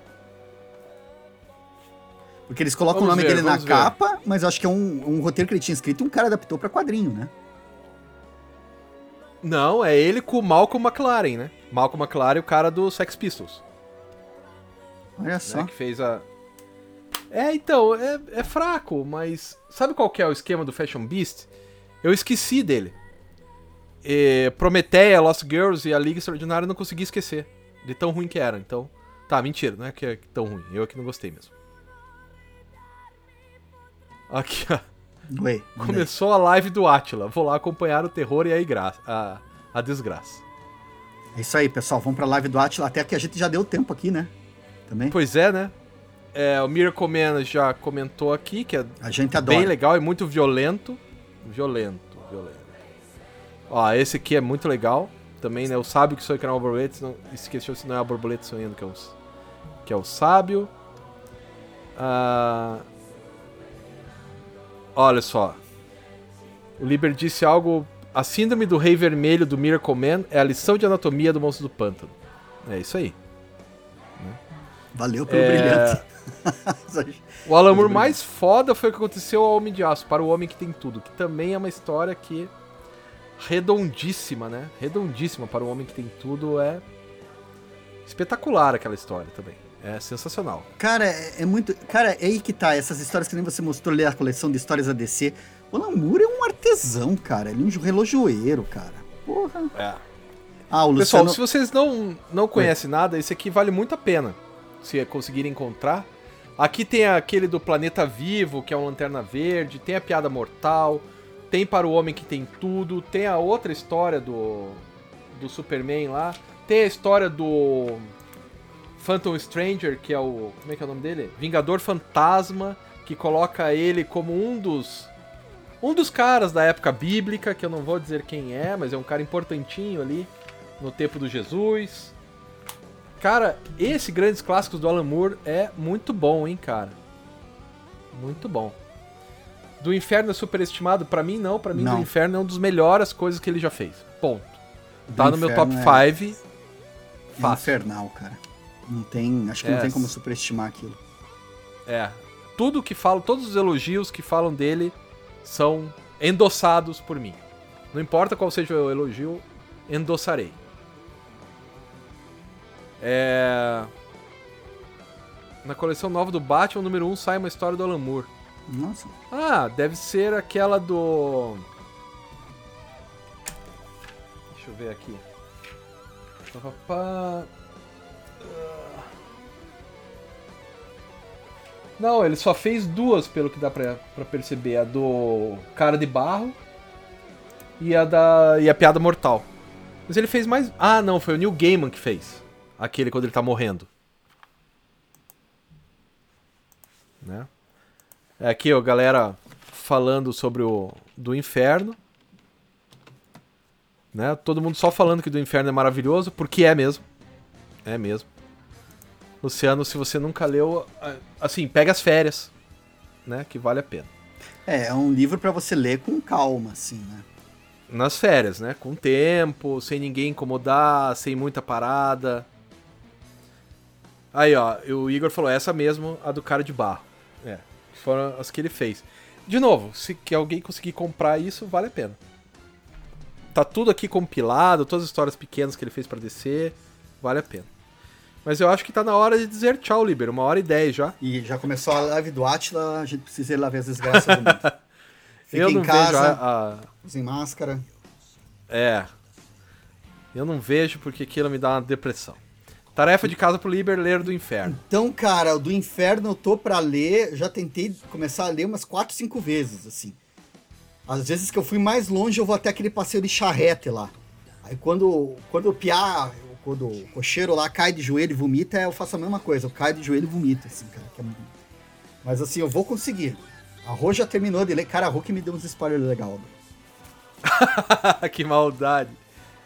Porque eles colocam Vamos o nome ver, dele na ver. capa, mas eu acho que é um, um roteiro que ele tinha escrito e um cara adaptou pra quadrinho, né? Não, é ele com o Malcolm McLaren, né? Malcolm McLaren, o cara do Sex Pistols. Olha né, só. que fez a. É, então, é, é fraco, mas sabe qual que é o esquema do Fashion Beast? Eu esqueci dele. E Prometeia, Lost Girls e a Liga Extraordinária eu não consegui esquecer. De tão ruim que era, então. Tá, mentira, não é que é tão ruim. Eu aqui não gostei mesmo. Aqui, ó. Oi. Começou a live do Atila. Vou lá acompanhar o terror e a, igra- a, a desgraça. É isso aí, pessoal. Vamos pra live do Atila. Até que a gente já deu tempo aqui, né? Também. Pois é, né? É, o Miracle Man já comentou aqui que é A gente adora. bem legal e muito violento. Violento, violento. Ó, esse aqui é muito legal. Também, né? O sábio que sonha que não é uma borboleta. Não, esqueceu se não é a borboleta sonhando que é o, que é o sábio. Ah, olha só. O Liber disse algo. A síndrome do rei vermelho do Miracle Man é a lição de anatomia do monstro do pântano. É isso aí. Valeu pelo É, brilhante. O Alan Moore mais foda foi o que aconteceu ao Homem de Aço, para o Homem que Tem Tudo, que também é uma história que redondíssima, né? Redondíssima para o Homem que Tem Tudo é espetacular aquela história também. É sensacional. Cara, é, é muito. Cara, é aí que tá. Essas histórias que nem você mostrou ali a coleção de histórias ADC. O Alan Moore é um artesão, cara. Ele é um relojoeiro, cara. Porra. É. Ah, o Pessoal, Luciano. se vocês não, não conhecem nada, esse aqui vale muito a pena. Se conseguirem encontrar. Aqui tem aquele do Planeta Vivo, que é um Lanterna Verde, tem a Piada Mortal, tem Para o Homem que Tem Tudo, tem a outra história do, do Superman lá, tem a história do Phantom Stranger, que é o. Como é que é o nome dele? Vingador Fantasma, que coloca ele como um dos. Um dos caras da época bíblica, que eu não vou dizer quem é, mas é um cara importantinho ali no tempo do Jesus. Cara, esse Grandes Clássicos do Alan Moore é muito bom, hein, cara. Muito bom. Do Inferno é superestimado? Pra mim não, pra mim Não. do Inferno é uma das melhores coisas que ele já fez. Ponto. Do Tá no meu top Inferno é- 5. É Fácil. infernal, cara. Não tem. Acho que É. não tem como superestimar aquilo. É. Tudo que falo, todos os elogios que falam dele são endossados por mim. Não importa qual seja o elogio, endossarei. É... Na coleção nova do Batman, número 1, sai uma história do Alan Moore. Nossa. Ah, deve ser aquela do. Deixa eu ver aqui. Pá, pá, pá. Não, ele só fez duas, pelo que dá pra, pra perceber. A do Cara de Barro e a da. e a Piada Mortal. Mas ele fez mais. Ah, não, foi o Neil Gaiman que fez. Aquele quando ele tá morrendo. Né? É aqui, ó, galera falando sobre o do inferno. Né? Todo mundo só falando que do inferno é maravilhoso, porque é mesmo. É mesmo. Luciano, se você nunca leu, a- assim, pega as férias, né? Que vale a pena. É, é um livro pra você ler com calma, assim, né? Nas férias, né? Com tempo, sem ninguém incomodar, sem muita parada. Aí, ó, o Igor falou, essa mesmo, a do cara de barro. É, foram as que ele fez. De novo, se que alguém conseguir comprar isso, vale a pena. Tá tudo aqui compilado, todas as histórias pequenas que ele fez pra descer, vale a pena. Mas eu acho que tá na hora de dizer tchau, Liber, uma hora e dez já. E já começou a live do Atila, a gente precisa ir lá ver as desgraças do mundo. Fica eu em casa, vejo a, a- sem máscara. É. Eu não vejo porque aquilo me dá uma depressão. Tarefa de casa pro Liber ler do inferno. Então, cara, o do inferno eu tô pra ler, já tentei começar a ler umas 4, 5 vezes, assim. Às vezes que eu fui mais longe, eu vou até aquele passeio de charrete lá. Aí quando, quando o piá, quando o cocheiro lá cai de joelho e vomita, eu faço a mesma coisa. Eu caio de joelho e vomito, assim, cara. É... Mas assim, eu vou conseguir. A Rô já terminou de ler. Cara, a Rô que me deu uns spoilers legais. que maldade.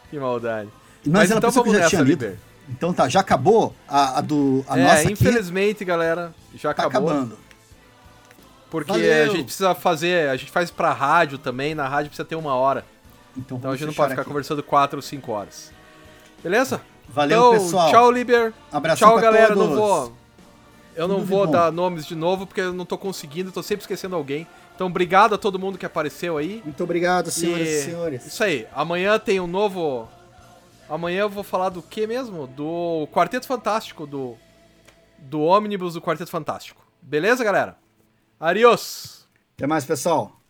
Que maldade. Mas, Mas então vamos nessa, tinha lido. Então tá, já acabou a, a do a é, nossa infelizmente, aqui? galera, já tá acabou. acabando. Porque Valeu. a gente precisa fazer, a gente faz pra rádio também, na rádio precisa ter uma hora. Então, então a gente não pode ficar aqui. conversando quatro ou cinco horas. Beleza? Valeu, então, pessoal. Tchau, Liber. Abração Tchau, galera. Todos. Não vou. Eu não vou dar nomes de novo, porque eu não tô conseguindo, tô sempre esquecendo alguém. Então, obrigado a todo mundo que apareceu aí. Muito obrigado, senhoras e, senhores. Isso aí. Amanhã tem um novo Amanhã eu vou falar do que mesmo? Do Quarteto Fantástico, do, do ônibus do Quarteto Fantástico. Beleza, galera? Adiós! Até mais, pessoal.